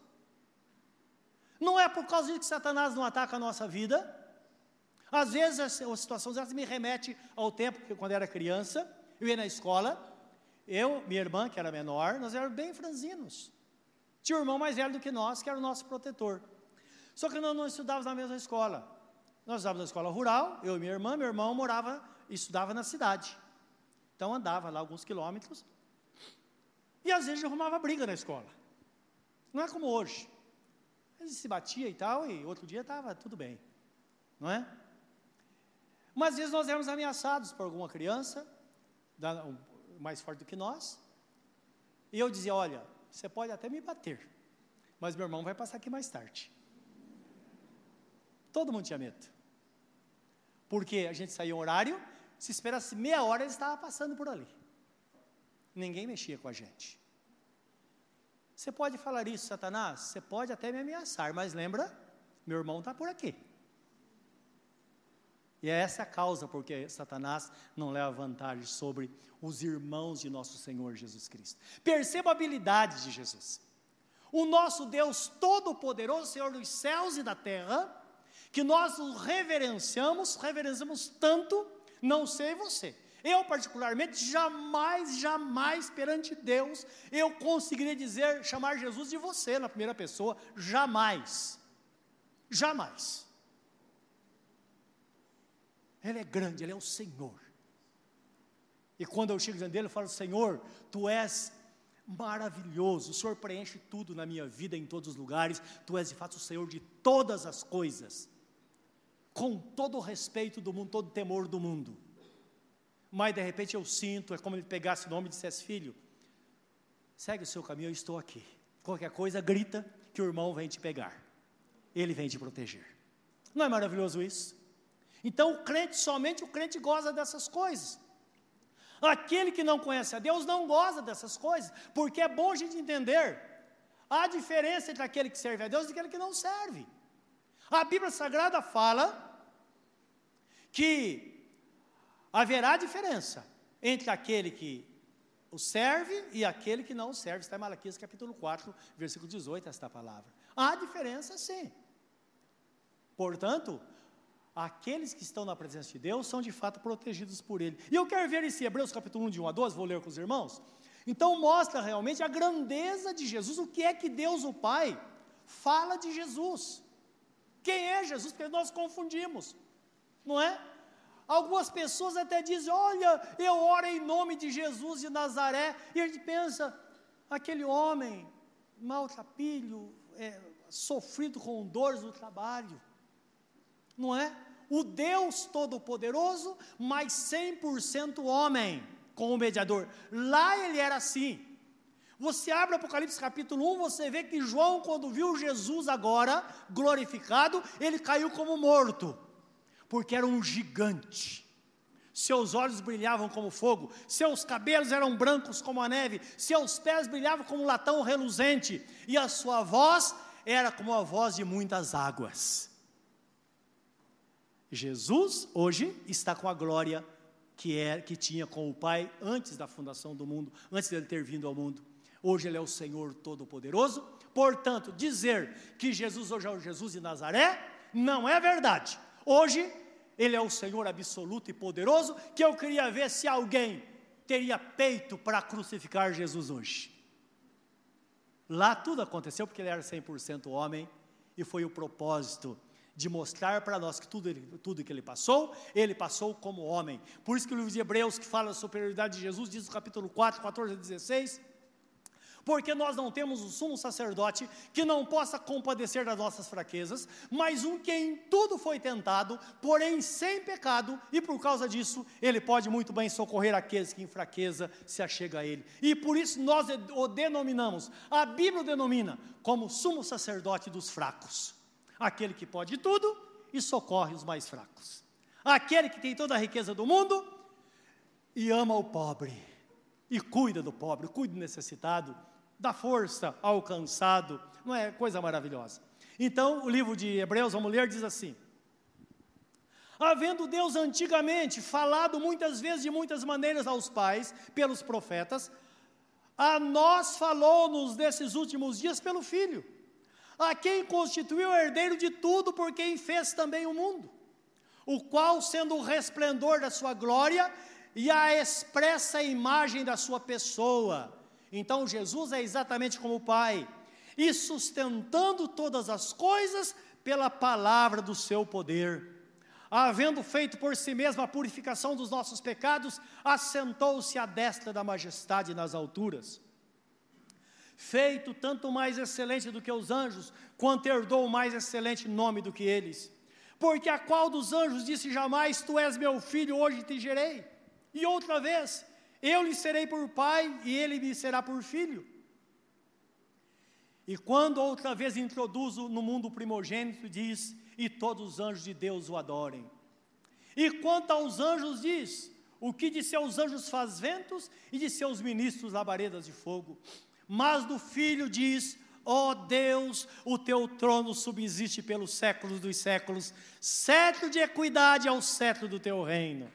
Não é por causa de que Satanás não ataca a nossa vida? Às vezes situações elas me remete ao tempo que quando era criança, eu ia na escola eu, minha irmã, que era menor, nós éramos bem franzinos. Tinha um irmão mais velho do que nós, que era o nosso protetor. Só que nós não estudávamos na mesma escola. Nós estudávamos na escola rural, eu e minha irmã, meu irmão morava e estudava na cidade. Então andava lá alguns quilômetros. E às vezes arrumava briga na escola. Não é como hoje. A gente se batia e tal, e outro dia estava tudo bem. Não é? Mas às vezes nós éramos ameaçados por alguma criança, mais forte do que nós. E eu dizia: Olha, você pode até me bater, mas meu irmão vai passar aqui mais tarde. Todo mundo tinha medo. Porque a gente saía um horário, se esperasse meia hora, ele estava passando por ali. Ninguém mexia com a gente. Você pode falar isso, Satanás? Você pode até me ameaçar, mas lembra, meu irmão está por aqui. E é essa a causa porque Satanás não leva vantagem sobre os irmãos de nosso Senhor Jesus Cristo. Perceba a habilidade de Jesus. O nosso Deus Todo-Poderoso, Senhor dos céus e da terra, que nós o reverenciamos, reverenciamos tanto, não sei você. Eu, particularmente, jamais, jamais perante Deus, eu conseguiria dizer, chamar Jesus de você na primeira pessoa, jamais. Jamais. Ele é grande, Ele é o Senhor. E quando eu chego diante dele, eu falo: Senhor, Tu és maravilhoso, o Senhor preenche tudo na minha vida, em todos os lugares, Tu és de fato o Senhor de todas as coisas, com todo o respeito do mundo, todo o temor do mundo. Mas de repente eu sinto, é como ele pegasse o nome e dissesse: Filho, segue o seu caminho, eu estou aqui. Qualquer coisa, grita que o irmão vem te pegar, ele vem te proteger. Não é maravilhoso isso? Então, o crente, somente o crente goza dessas coisas. Aquele que não conhece a Deus não goza dessas coisas, porque é bom a gente entender a diferença entre aquele que serve a Deus e aquele que não serve. A Bíblia Sagrada fala que haverá diferença entre aquele que o serve e aquele que não serve. Está em Malaquias capítulo 4, versículo 18, esta palavra. Há diferença sim. Portanto, aqueles que estão na presença de Deus são de fato protegidos por Ele. E eu quero ver esse Hebreus capítulo 1, de 1 a 12, vou ler com os irmãos. Então mostra realmente a grandeza de Jesus, o que é que Deus o Pai fala de Jesus. Quem é Jesus? Porque nós confundimos, não é? Algumas pessoas até dizem: Olha, eu oro em nome de Jesus de Nazaré, e a gente pensa, aquele homem maltrapilho, é, sofrido com dores no trabalho, não é? O Deus Todo-Poderoso, mas 100% homem, com o mediador. Lá ele era assim. Você abre Apocalipse capítulo 1, você vê que João, quando viu Jesus agora, glorificado, ele caiu como morto, porque era um gigante. Seus olhos brilhavam como fogo, seus cabelos eram brancos como a neve, seus pés brilhavam como latão reluzente, e a sua voz era como a voz de muitas águas. Jesus hoje está com a glória que é que tinha com o Pai antes da fundação do mundo, antes dele ter vindo ao mundo. Hoje ele é o Senhor todo-poderoso. Portanto, dizer que Jesus hoje é o Jesus de Nazaré não é verdade. Hoje ele é o Senhor absoluto e poderoso, que eu queria ver se alguém teria peito para crucificar Jesus hoje. Lá tudo aconteceu porque ele era 100% homem e foi o propósito de mostrar para nós que tudo, tudo que ele passou, ele passou como homem. Por isso que o livro de Hebreus, que fala da superioridade de Jesus, diz no capítulo 4, 14 a 16, porque nós não temos um sumo sacerdote que não possa compadecer das nossas fraquezas, mas um que em tudo foi tentado, porém sem pecado, e por causa disso ele pode muito bem socorrer aqueles que em fraqueza se achega a ele. E por isso nós o denominamos, a Bíblia o denomina como sumo sacerdote dos fracos aquele que pode tudo e socorre os mais fracos, aquele que tem toda a riqueza do mundo e ama o pobre, e cuida do pobre, cuida do necessitado, dá força ao cansado, não é coisa maravilhosa. Então, o livro de Hebreus, vamos ler, diz assim: Havendo Deus antigamente falado muitas vezes de muitas maneiras aos pais, pelos profetas, a nós falou-nos desses últimos dias pelo Filho a quem constituiu herdeiro de tudo, por quem fez também o mundo, o qual, sendo o resplendor da sua glória e a expressa imagem da sua pessoa. Então, Jesus é exatamente como o Pai, e sustentando todas as coisas pela palavra do seu poder. Havendo feito por si mesmo a purificação dos nossos pecados, assentou-se à destra da majestade nas alturas feito tanto mais excelente do que os anjos, quanto herdou mais excelente nome do que eles. Porque a qual dos anjos disse jamais: Tu és meu filho, hoje te gerei? E outra vez: Eu lhe serei por pai e ele me será por filho. E quando outra vez introduzo no mundo primogênito, diz: E todos os anjos de Deus o adorem. E quanto aos anjos, diz: o que de seus anjos faz ventos e de seus ministros labaredas de fogo. Mas do filho diz: Ó oh Deus, o teu trono subsiste pelos séculos dos séculos, cetro de equidade é o cetro do teu reino.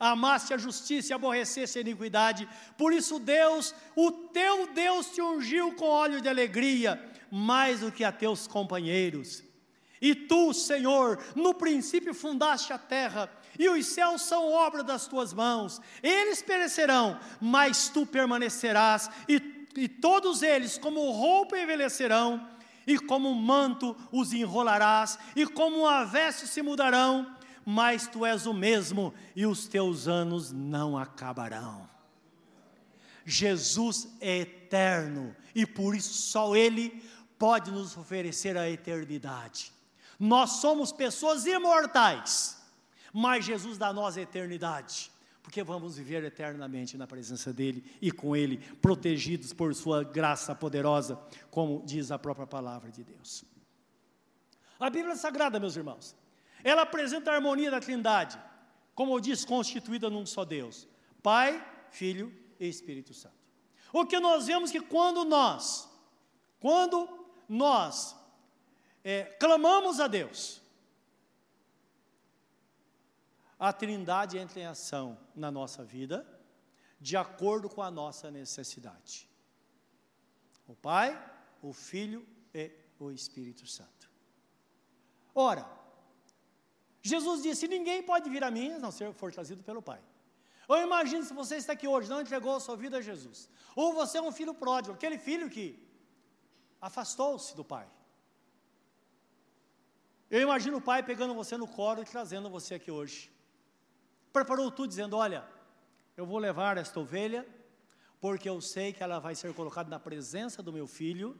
Amaste a justiça e aborreceste a iniquidade, por isso Deus, o teu Deus, te ungiu com óleo de alegria, mais do que a teus companheiros. E tu, Senhor, no princípio fundaste a terra, e os céus são obra das tuas mãos. Eles perecerão, mas tu permanecerás, e, e todos eles, como roupa, envelhecerão, e como manto os enrolarás, e como uma veste se mudarão, mas tu és o mesmo, e os teus anos não acabarão. Jesus é eterno, e por isso só Ele pode nos oferecer a eternidade. Nós somos pessoas imortais mas Jesus dá a nós a eternidade, porque vamos viver eternamente na presença dEle e com Ele, protegidos por Sua graça poderosa, como diz a própria palavra de Deus. A Bíblia Sagrada, meus irmãos, ela apresenta a harmonia da Trindade, como diz, constituída num só Deus, Pai, Filho e Espírito Santo. O que nós vemos que quando nós, quando nós é, clamamos a Deus, a Trindade entra em ação na nossa vida, de acordo com a nossa necessidade. O Pai, o Filho e o Espírito Santo. Ora, Jesus disse: Ninguém pode vir a mim a não ser for trazido pelo Pai. Eu imagino se você está aqui hoje, não entregou a sua vida a Jesus, ou você é um filho pródigo, aquele filho que afastou-se do Pai. Eu imagino o pai pegando você no colo e trazendo você aqui hoje preparou tudo, dizendo: Olha, eu vou levar esta ovelha, porque eu sei que ela vai ser colocada na presença do meu filho,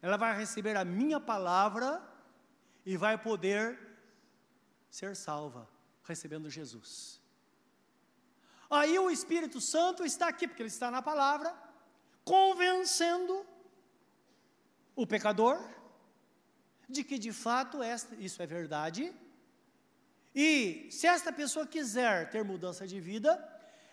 ela vai receber a minha palavra e vai poder ser salva, recebendo Jesus. Aí o Espírito Santo está aqui, porque ele está na palavra, convencendo o pecador de que de fato isso é verdade e se esta pessoa quiser ter mudança de vida,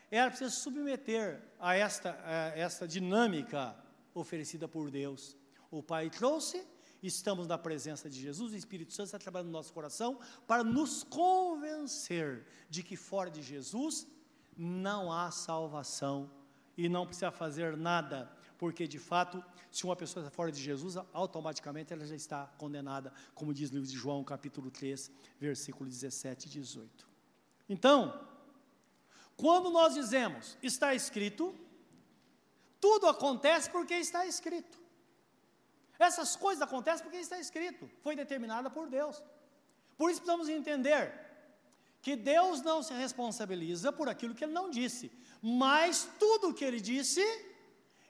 ela precisa se submeter a esta, a esta dinâmica oferecida por Deus. O Pai trouxe, estamos na presença de Jesus, o Espírito Santo está trabalhando no nosso coração para nos convencer de que fora de Jesus não há salvação e não precisa fazer nada porque de fato, se uma pessoa está fora de Jesus, automaticamente ela já está condenada, como diz no livro de João, capítulo 3, versículo 17 e 18. Então, quando nós dizemos está escrito, tudo acontece porque está escrito. Essas coisas acontecem porque está escrito, foi determinada por Deus. Por isso precisamos entender que Deus não se responsabiliza por aquilo que ele não disse, mas tudo o que ele disse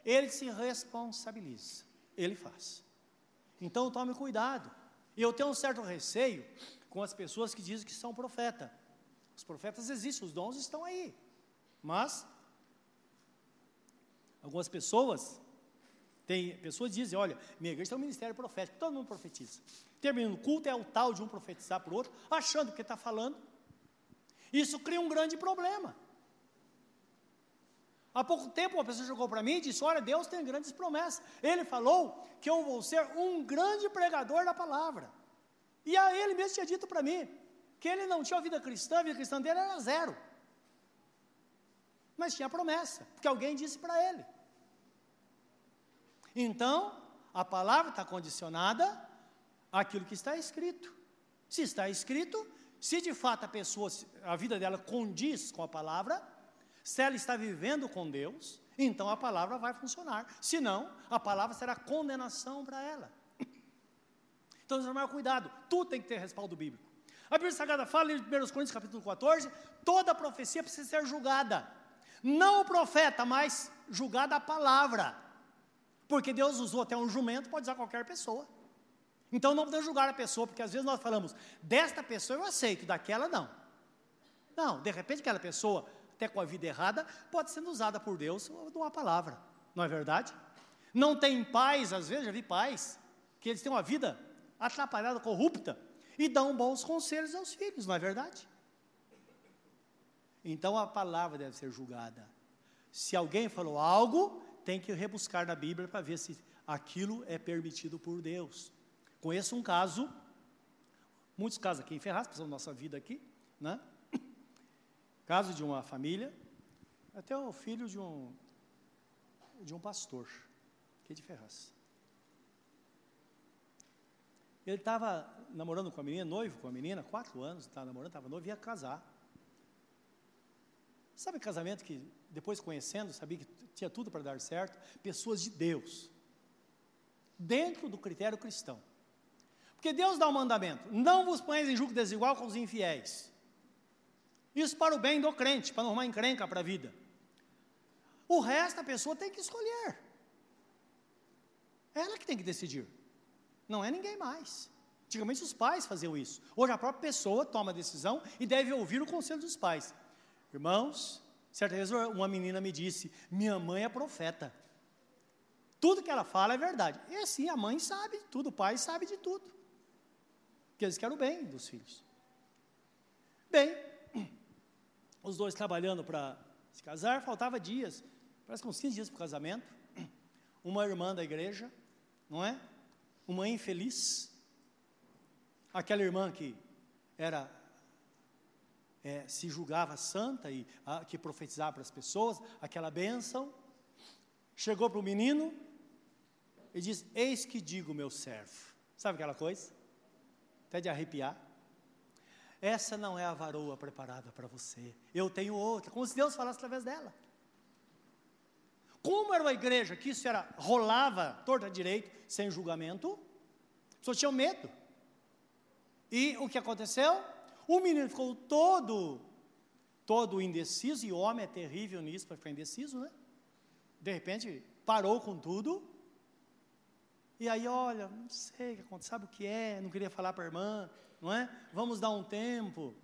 ele se responsabiliza, ele faz. Então tome cuidado. Eu tenho um certo receio com as pessoas que dizem que são profeta. Os profetas existem, os dons estão aí. Mas algumas pessoas tem pessoas dizem, olha, minha igreja tem um ministério profético, todo mundo profetiza. Terminando o culto é o tal de um profetizar para o outro, achando que está falando. Isso cria um grande problema. Há pouco tempo uma pessoa chegou para mim e disse: Olha, Deus tem grandes promessas. Ele falou que eu vou ser um grande pregador da palavra. E a ele mesmo tinha dito para mim que ele não tinha vida cristã, a vida cristã dele era zero. Mas tinha promessa, porque alguém disse para ele. Então, a palavra está condicionada àquilo que está escrito. Se está escrito, se de fato a pessoa, a vida dela condiz com a palavra, se ela está vivendo com Deus, então a palavra vai funcionar. Se não, a palavra será condenação para ela. Então, tomar cuidado, tudo tem que ter respaldo bíblico. A Bíblia Sagrada fala em 1 Coríntios capítulo 14, toda profecia precisa ser julgada. Não o profeta, mas julgada a palavra. Porque Deus usou até um jumento, pode usar qualquer pessoa. Então não podemos julgar a pessoa, porque às vezes nós falamos, desta pessoa eu aceito, daquela não. Não, de repente aquela pessoa até com a vida errada, pode ser usada por Deus uma palavra, não é verdade? Não tem pais, às vezes já vi pais, que eles têm uma vida atrapalhada, corrupta, e dão bons conselhos aos filhos, não é verdade? Então a palavra deve ser julgada. Se alguém falou algo, tem que rebuscar na Bíblia para ver se aquilo é permitido por Deus. Conheço um caso, muitos casos aqui em Ferraz, passando nossa vida aqui, né? Caso de uma família, até o filho de um de um pastor, aqui de Ferraz. Ele estava namorando com a menina, noivo com a menina, quatro anos, estava namorando, estava noivo, ia casar. Sabe casamento que depois conhecendo, sabia que tinha tudo para dar certo? Pessoas de Deus, dentro do critério cristão. Porque Deus dá um mandamento: não vos ponhais em julgo desigual com os infiéis. Isso para o bem do crente, para não arrumar encrenca para a vida. O resto a pessoa tem que escolher. Ela que tem que decidir. Não é ninguém mais. Antigamente os pais faziam isso. Hoje a própria pessoa toma a decisão e deve ouvir o conselho dos pais. Irmãos, certa vez uma menina me disse: Minha mãe é profeta. Tudo que ela fala é verdade. E assim, a mãe sabe de tudo, o pai sabe de tudo. Porque eles querem o bem dos filhos. Bem, os dois trabalhando para se casar, faltava dias, parece que uns 15 dias para o casamento. Uma irmã da igreja, não é? Uma infeliz. Aquela irmã que era é, se julgava santa e a, que profetizava para as pessoas, aquela bênção, chegou para o menino e disse: Eis que digo, meu servo. Sabe aquela coisa? Até de arrepiar. Essa não é a varoa preparada para você. Eu tenho outra. Como se Deus falasse através dela. Como era uma igreja que isso era rolava torta direito, sem julgamento, pessoas tinham medo. E o que aconteceu? O menino ficou todo, todo indeciso, e homem é terrível nisso para ficar indeciso, né? De repente, parou com tudo. E aí, olha, não sei o que aconteceu, sabe o que é? Não queria falar para a irmã, não é? Vamos dar um tempo.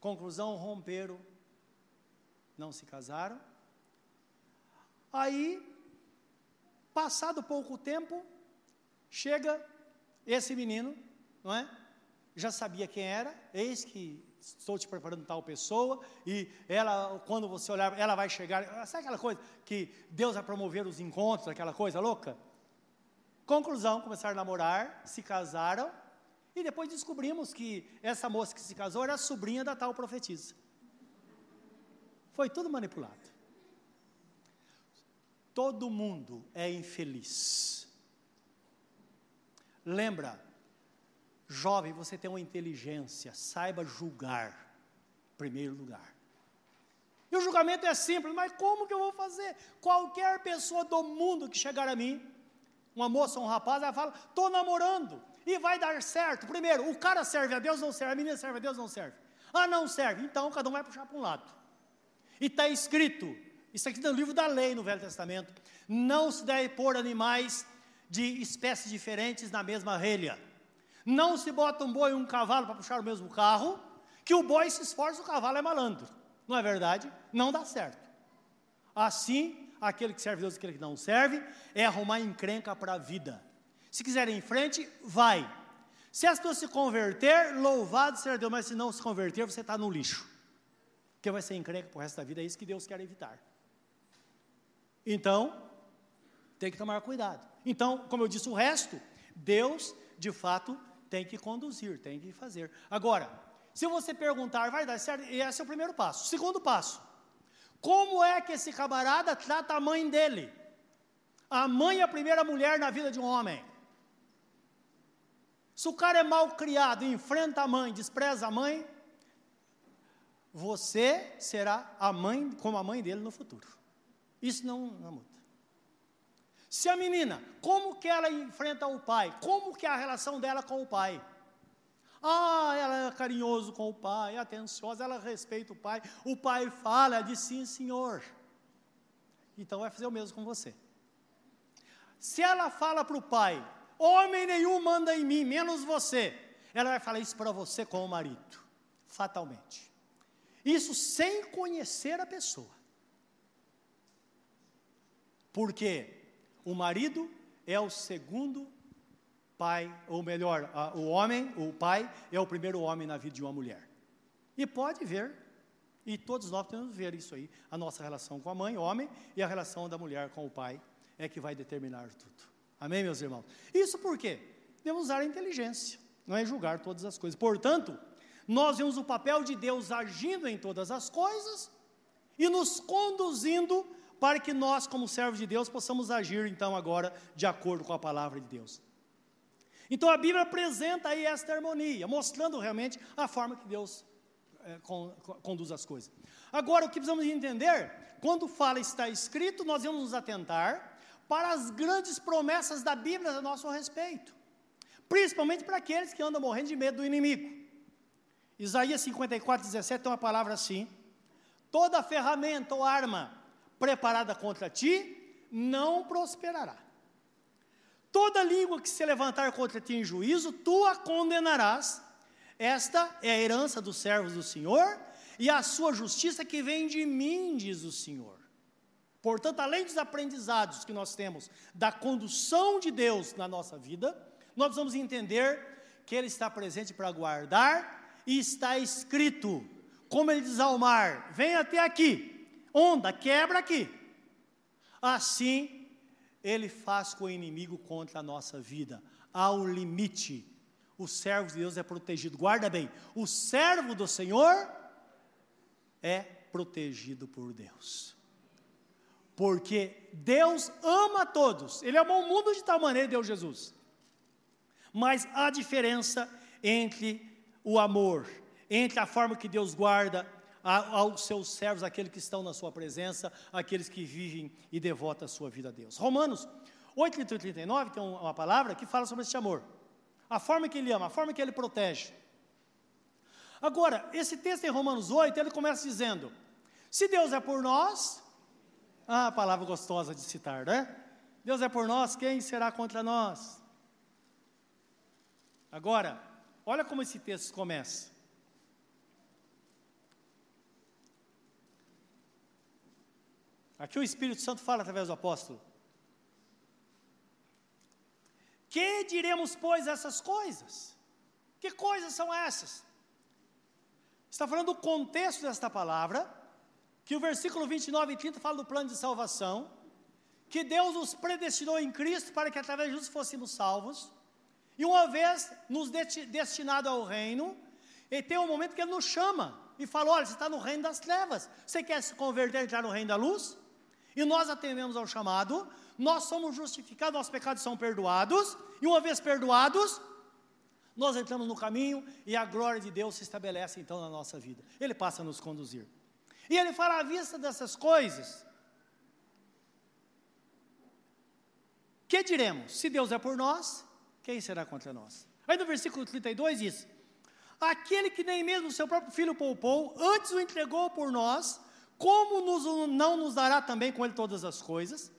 Conclusão: romperam, não se casaram. Aí, passado pouco tempo, chega esse menino, não é? já sabia quem era, eis que estou te preparando tal pessoa, e ela, quando você olhar, ela vai chegar, sabe aquela coisa que Deus vai promover os encontros, aquela coisa louca? Conclusão, começaram a namorar, se casaram, e depois descobrimos que essa moça que se casou era sobrinha da tal profetisa. Foi tudo manipulado. Todo mundo é infeliz. Lembra, Jovem, você tem uma inteligência, saiba julgar, em primeiro lugar. E o julgamento é simples, mas como que eu vou fazer? Qualquer pessoa do mundo que chegar a mim, uma moça ou um rapaz, ela fala, estou namorando, e vai dar certo. Primeiro, o cara serve a Deus, não serve, a menina serve a Deus, não serve. Ah, não serve, então cada um vai puxar para um lado. E está escrito, isso aqui no livro da lei no Velho Testamento, não se deve pôr animais de espécies diferentes na mesma relha. Não se bota um boi e um cavalo para puxar o mesmo carro, que o boi se esforça, o cavalo é malandro. Não é verdade? Não dá certo. Assim, aquele que serve a Deus e aquele que não serve, é arrumar encrenca para a vida. Se quiser ir em frente, vai. Se as pessoas se converter, louvado seja Deus, mas se não se converter, você está no lixo. Porque vai ser encrenca para o resto da vida, é isso que Deus quer evitar. Então, tem que tomar cuidado. Então, como eu disse, o resto, Deus, de fato, tem que conduzir, tem que fazer. Agora, se você perguntar, vai dar certo? Esse é o primeiro passo. Segundo passo, como é que esse camarada trata a mãe dele? A mãe é a primeira mulher na vida de um homem. Se o cara é mal criado, enfrenta a mãe, despreza a mãe, você será a mãe como a mãe dele no futuro. Isso não, não muda. Se a menina, como que ela enfrenta o pai? Como que é a relação dela com o pai? Ah, ela é carinhoso com o pai, atenciosa, ela respeita o pai. O pai fala, diz sim, senhor. Então vai fazer o mesmo com você. Se ela fala para o pai, homem nenhum manda em mim, menos você, ela vai falar isso para você com o marido, fatalmente. Isso sem conhecer a pessoa. Por quê? O marido é o segundo pai, ou melhor, o homem, o pai, é o primeiro homem na vida de uma mulher. E pode ver, E todos nós temos ver isso aí, a nossa relação com a mãe, homem, e a relação da mulher com o pai, é que vai determinar tudo. Amém, meus irmãos? Isso por quê? Devemos usar a inteligência, não é julgar todas as coisas. Portanto, nós vemos o papel de Deus agindo em todas as coisas e nos conduzindo para que nós, como servos de Deus, possamos agir então agora de acordo com a palavra de Deus. Então a Bíblia apresenta aí esta harmonia, mostrando realmente a forma que Deus é, con, conduz as coisas. Agora, o que precisamos entender, quando fala está escrito, nós vamos nos atentar para as grandes promessas da Bíblia a nosso respeito, principalmente para aqueles que andam morrendo de medo do inimigo. Isaías 54, 17 tem uma palavra assim: toda ferramenta ou arma preparada contra ti não prosperará. Toda língua que se levantar contra ti em juízo, tu a condenarás. Esta é a herança dos servos do Senhor e a sua justiça que vem de mim, diz o Senhor. Portanto, além dos aprendizados que nós temos da condução de Deus na nossa vida, nós vamos entender que Ele está presente para guardar e está escrito, como Ele diz ao mar: vem até aqui, onda, quebra aqui. Assim, ele faz com o inimigo contra a nossa vida. Há um limite. O servo de Deus é protegido. Guarda bem, o servo do Senhor é protegido por Deus. Porque Deus ama todos. Ele amou o mundo de tal maneira, Deus Jesus. Mas há diferença entre o amor, entre a forma que Deus guarda aos seus servos, aqueles que estão na sua presença, aqueles que vivem e devotam a sua vida a Deus. Romanos 8, 39 tem uma palavra que fala sobre esse amor. A forma que ele ama, a forma que ele protege. Agora, esse texto em Romanos 8, ele começa dizendo: se Deus é por nós, ah, palavra gostosa de citar, né? Deus é por nós, quem será contra nós? Agora, olha como esse texto começa. Aqui o Espírito Santo fala através do apóstolo. Que diremos, pois, essas coisas? Que coisas são essas? Está falando do contexto desta palavra, que o versículo 29 e 30 fala do plano de salvação, que Deus nos predestinou em Cristo para que através de Jesus fôssemos salvos, e uma vez nos destinado ao reino, e tem um momento que Ele nos chama e fala: olha, você está no reino das trevas, você quer se converter e entrar no reino da luz? e nós atendemos ao chamado, nós somos justificados, nossos pecados são perdoados, e uma vez perdoados, nós entramos no caminho e a glória de Deus se estabelece então na nossa vida. Ele passa a nos conduzir. E ele fala à vista dessas coisas. Que diremos? Se Deus é por nós, quem será contra nós? Aí no versículo 32 diz: Aquele que nem mesmo seu próprio filho poupou, antes o entregou por nós, como nos, não nos dará também com ele todas as coisas?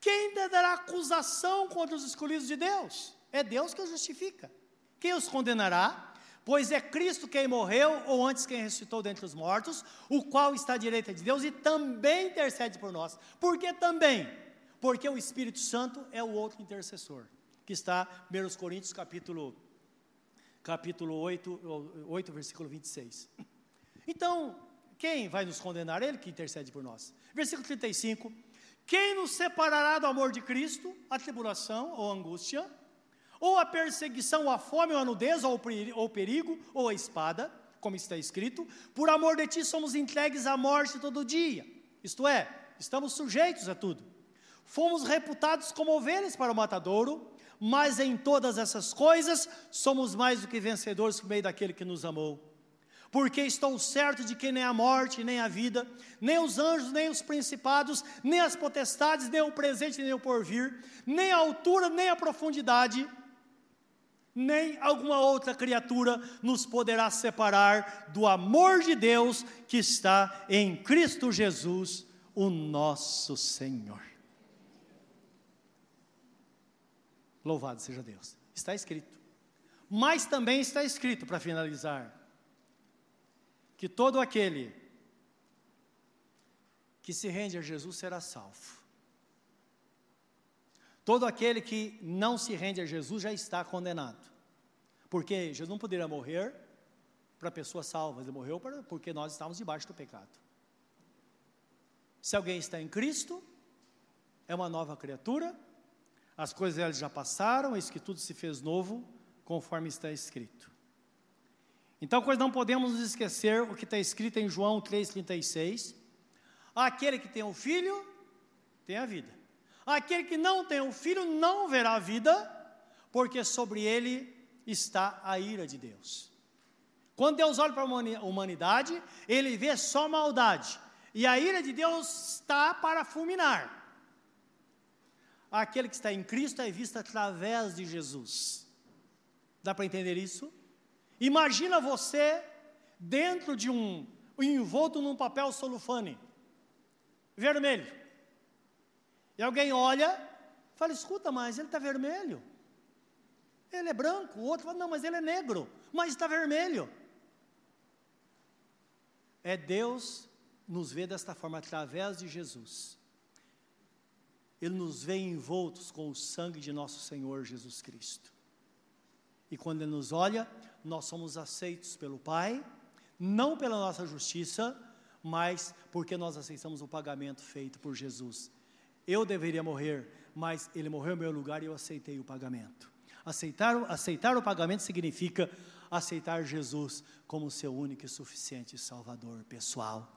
Quem dará acusação contra os escolhidos de Deus? É Deus que os justifica. Quem os condenará? Pois é Cristo quem morreu, ou antes quem ressuscitou dentre os mortos, o qual está à direita de Deus e também intercede por nós. Por que também? Porque o Espírito Santo é o outro intercessor, que está em 1 Coríntios capítulo, capítulo 8, 8, versículo 26. Então, quem vai nos condenar? Ele que intercede por nós. Versículo 35. Quem nos separará do amor de Cristo? A tribulação ou a angústia, ou a perseguição, ou a fome, ou a nudez, ou o perigo, ou a espada, como está escrito: Por amor de ti somos entregues à morte todo dia. Isto é, estamos sujeitos a tudo. Fomos reputados como ovelhas para o matadouro, mas em todas essas coisas somos mais do que vencedores por meio daquele que nos amou porque estou certo de que nem a morte, nem a vida, nem os anjos, nem os principados, nem as potestades, nem o presente, nem o porvir, nem a altura, nem a profundidade, nem alguma outra criatura nos poderá separar do amor de Deus que está em Cristo Jesus, o nosso Senhor. Louvado seja Deus. Está escrito. Mas também está escrito, para finalizar, que todo aquele que se rende a Jesus será salvo. Todo aquele que não se rende a Jesus já está condenado. Porque Jesus não poderia morrer para pessoas salvas, ele morreu para, porque nós estávamos debaixo do pecado. Se alguém está em Cristo, é uma nova criatura, as coisas elas já passaram, eis que tudo se fez novo, conforme está escrito. Então, pois não podemos nos esquecer o que está escrito em João 3,36: aquele que tem o filho, tem a vida. Aquele que não tem o filho não verá a vida, porque sobre ele está a ira de Deus. Quando Deus olha para a humanidade, ele vê só maldade, e a ira de Deus está para fulminar. Aquele que está em Cristo é visto através de Jesus. Dá para entender isso? Imagina você dentro de um envolto num papel solufane vermelho. E alguém olha, fala: "Escuta, mas ele está vermelho. Ele é branco". O outro fala: "Não, mas ele é negro, mas está vermelho". É Deus nos vê desta forma através de Jesus. Ele nos vê envoltos com o sangue de nosso Senhor Jesus Cristo. E quando Ele nos olha, nós somos aceitos pelo Pai, não pela nossa justiça, mas porque nós aceitamos o pagamento feito por Jesus. Eu deveria morrer, mas Ele morreu em meu lugar e eu aceitei o pagamento. Aceitar, aceitar o pagamento significa aceitar Jesus como seu único e suficiente Salvador pessoal.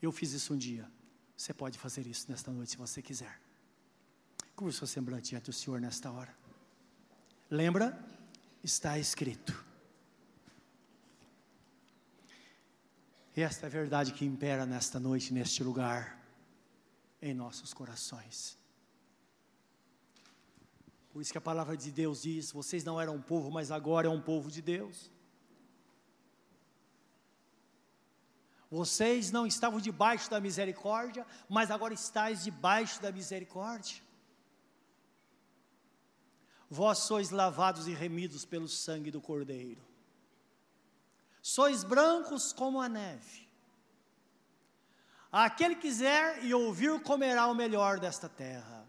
Eu fiz isso um dia. Você pode fazer isso nesta noite se você quiser. Curva o seu semblante diante do Senhor nesta hora. Lembra? Está escrito. E esta é a verdade que impera nesta noite, neste lugar, em nossos corações. Por isso que a palavra de Deus diz: vocês não eram um povo, mas agora é um povo de Deus. Vocês não estavam debaixo da misericórdia, mas agora estáis debaixo da misericórdia. Vós sois lavados e remidos pelo sangue do Cordeiro. Sois brancos como a neve. Aquele que quiser e ouvir comerá o melhor desta terra.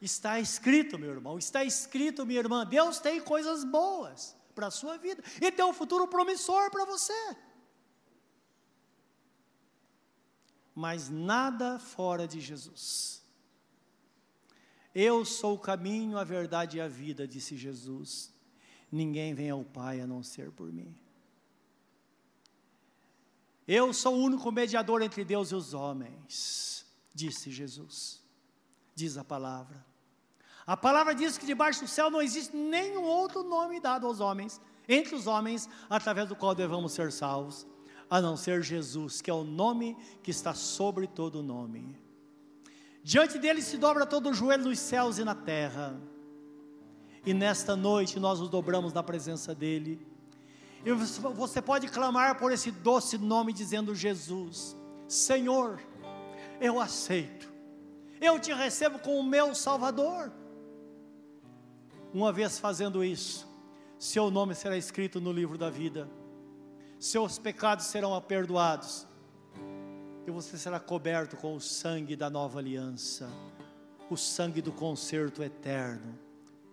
Está escrito, meu irmão, está escrito, minha irmã, Deus tem coisas boas para a sua vida e tem um futuro promissor para você. mas nada fora de Jesus. Eu sou o caminho, a verdade e a vida, disse Jesus. Ninguém vem ao Pai a não ser por mim. Eu sou o único mediador entre Deus e os homens, disse Jesus. Diz a palavra. A palavra diz que debaixo do céu não existe nenhum outro nome dado aos homens, entre os homens, através do qual devemos ser salvos a não ser Jesus, que é o nome que está sobre todo nome. Diante dele se dobra todo o joelho nos céus e na terra. E nesta noite nós nos dobramos na presença dele. E você pode clamar por esse doce nome dizendo Jesus, Senhor, eu aceito. Eu te recebo como meu Salvador. Uma vez fazendo isso, seu nome será escrito no livro da vida seus pecados serão perdoados, e você será coberto com o sangue da nova aliança, o sangue do concerto eterno.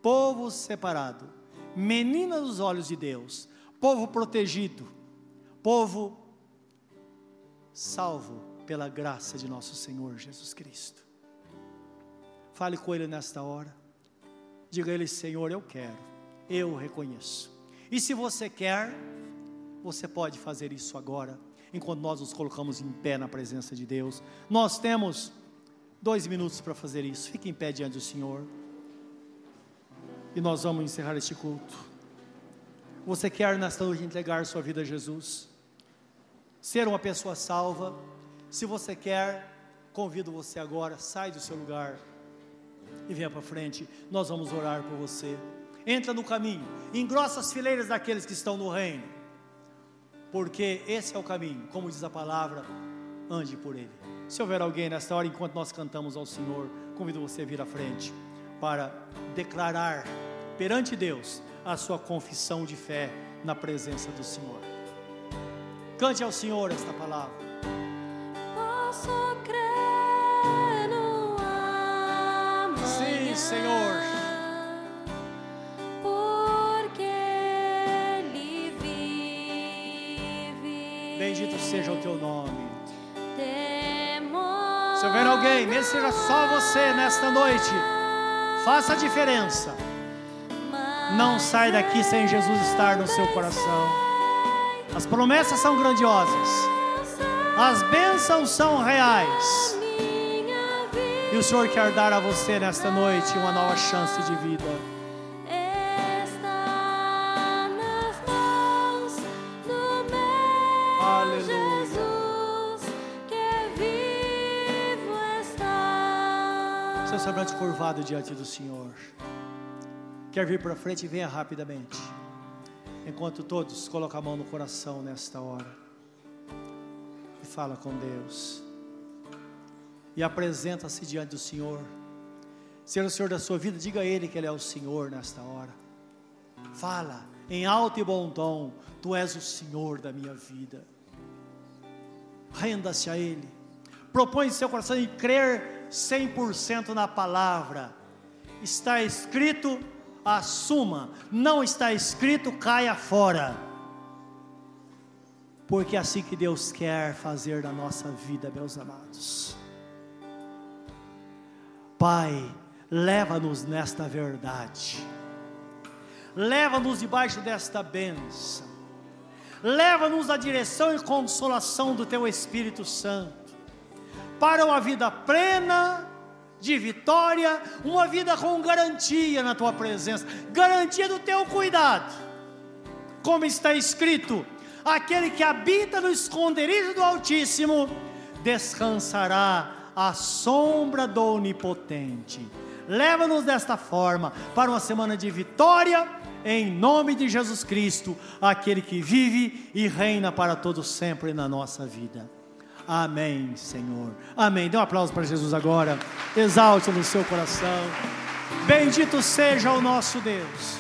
Povo separado, menina dos olhos de Deus, povo protegido, povo salvo pela graça de nosso Senhor Jesus Cristo. Fale com Ele nesta hora, diga a Ele: Senhor, eu quero, eu reconheço. E se você quer, você pode fazer isso agora, enquanto nós nos colocamos em pé na presença de Deus. Nós temos dois minutos para fazer isso. Fique em pé diante do Senhor. E nós vamos encerrar este culto. Você quer nesta noite entregar sua vida a Jesus? Ser uma pessoa salva? Se você quer, convido você agora, sai do seu lugar e venha para frente. Nós vamos orar por você. Entra no caminho, engrossa as fileiras daqueles que estão no reino porque esse é o caminho, como diz a palavra, ande por ele. Se houver alguém nesta hora, enquanto nós cantamos ao Senhor, convido você a vir à frente para declarar perante Deus a sua confissão de fé na presença do Senhor. Cante ao Senhor esta palavra. Posso crer no amanhã. Sim, Senhor. Porque Ele Bendito seja o teu nome. Se houver alguém, mesmo seja só você nesta noite, faça a diferença. Não sai daqui sem Jesus estar no seu coração. As promessas são grandiosas. As bênçãos são reais. E o Senhor quer dar a você nesta noite uma nova chance de vida. Seu semblante curvado diante do Senhor. Quer vir para frente? Venha rapidamente. Enquanto todos colocam a mão no coração nesta hora. E fala com Deus. E apresenta-se diante do Senhor. Se Ele é o Senhor da sua vida, diga a Ele que Ele é o Senhor nesta hora. Fala em alto e bom tom: Tu és o Senhor da minha vida. Renda-se a Ele. Propõe seu coração em crer 100% na palavra. Está escrito, assuma. Não está escrito, caia fora. Porque é assim que Deus quer fazer na nossa vida, meus amados. Pai, leva-nos nesta verdade. Leva-nos debaixo desta bênção. Leva-nos à direção e consolação do Teu Espírito Santo. Para uma vida plena, de vitória, uma vida com garantia na Tua presença, garantia do Teu cuidado. Como está escrito: aquele que habita no esconderijo do Altíssimo descansará à sombra do Onipotente. Leva-nos desta forma para uma semana de vitória, em nome de Jesus Cristo, aquele que vive e reina para todo sempre na nossa vida. Amém, Senhor. Amém. Dê um aplauso para Jesus agora. Exalte no seu coração. Bendito seja o nosso Deus.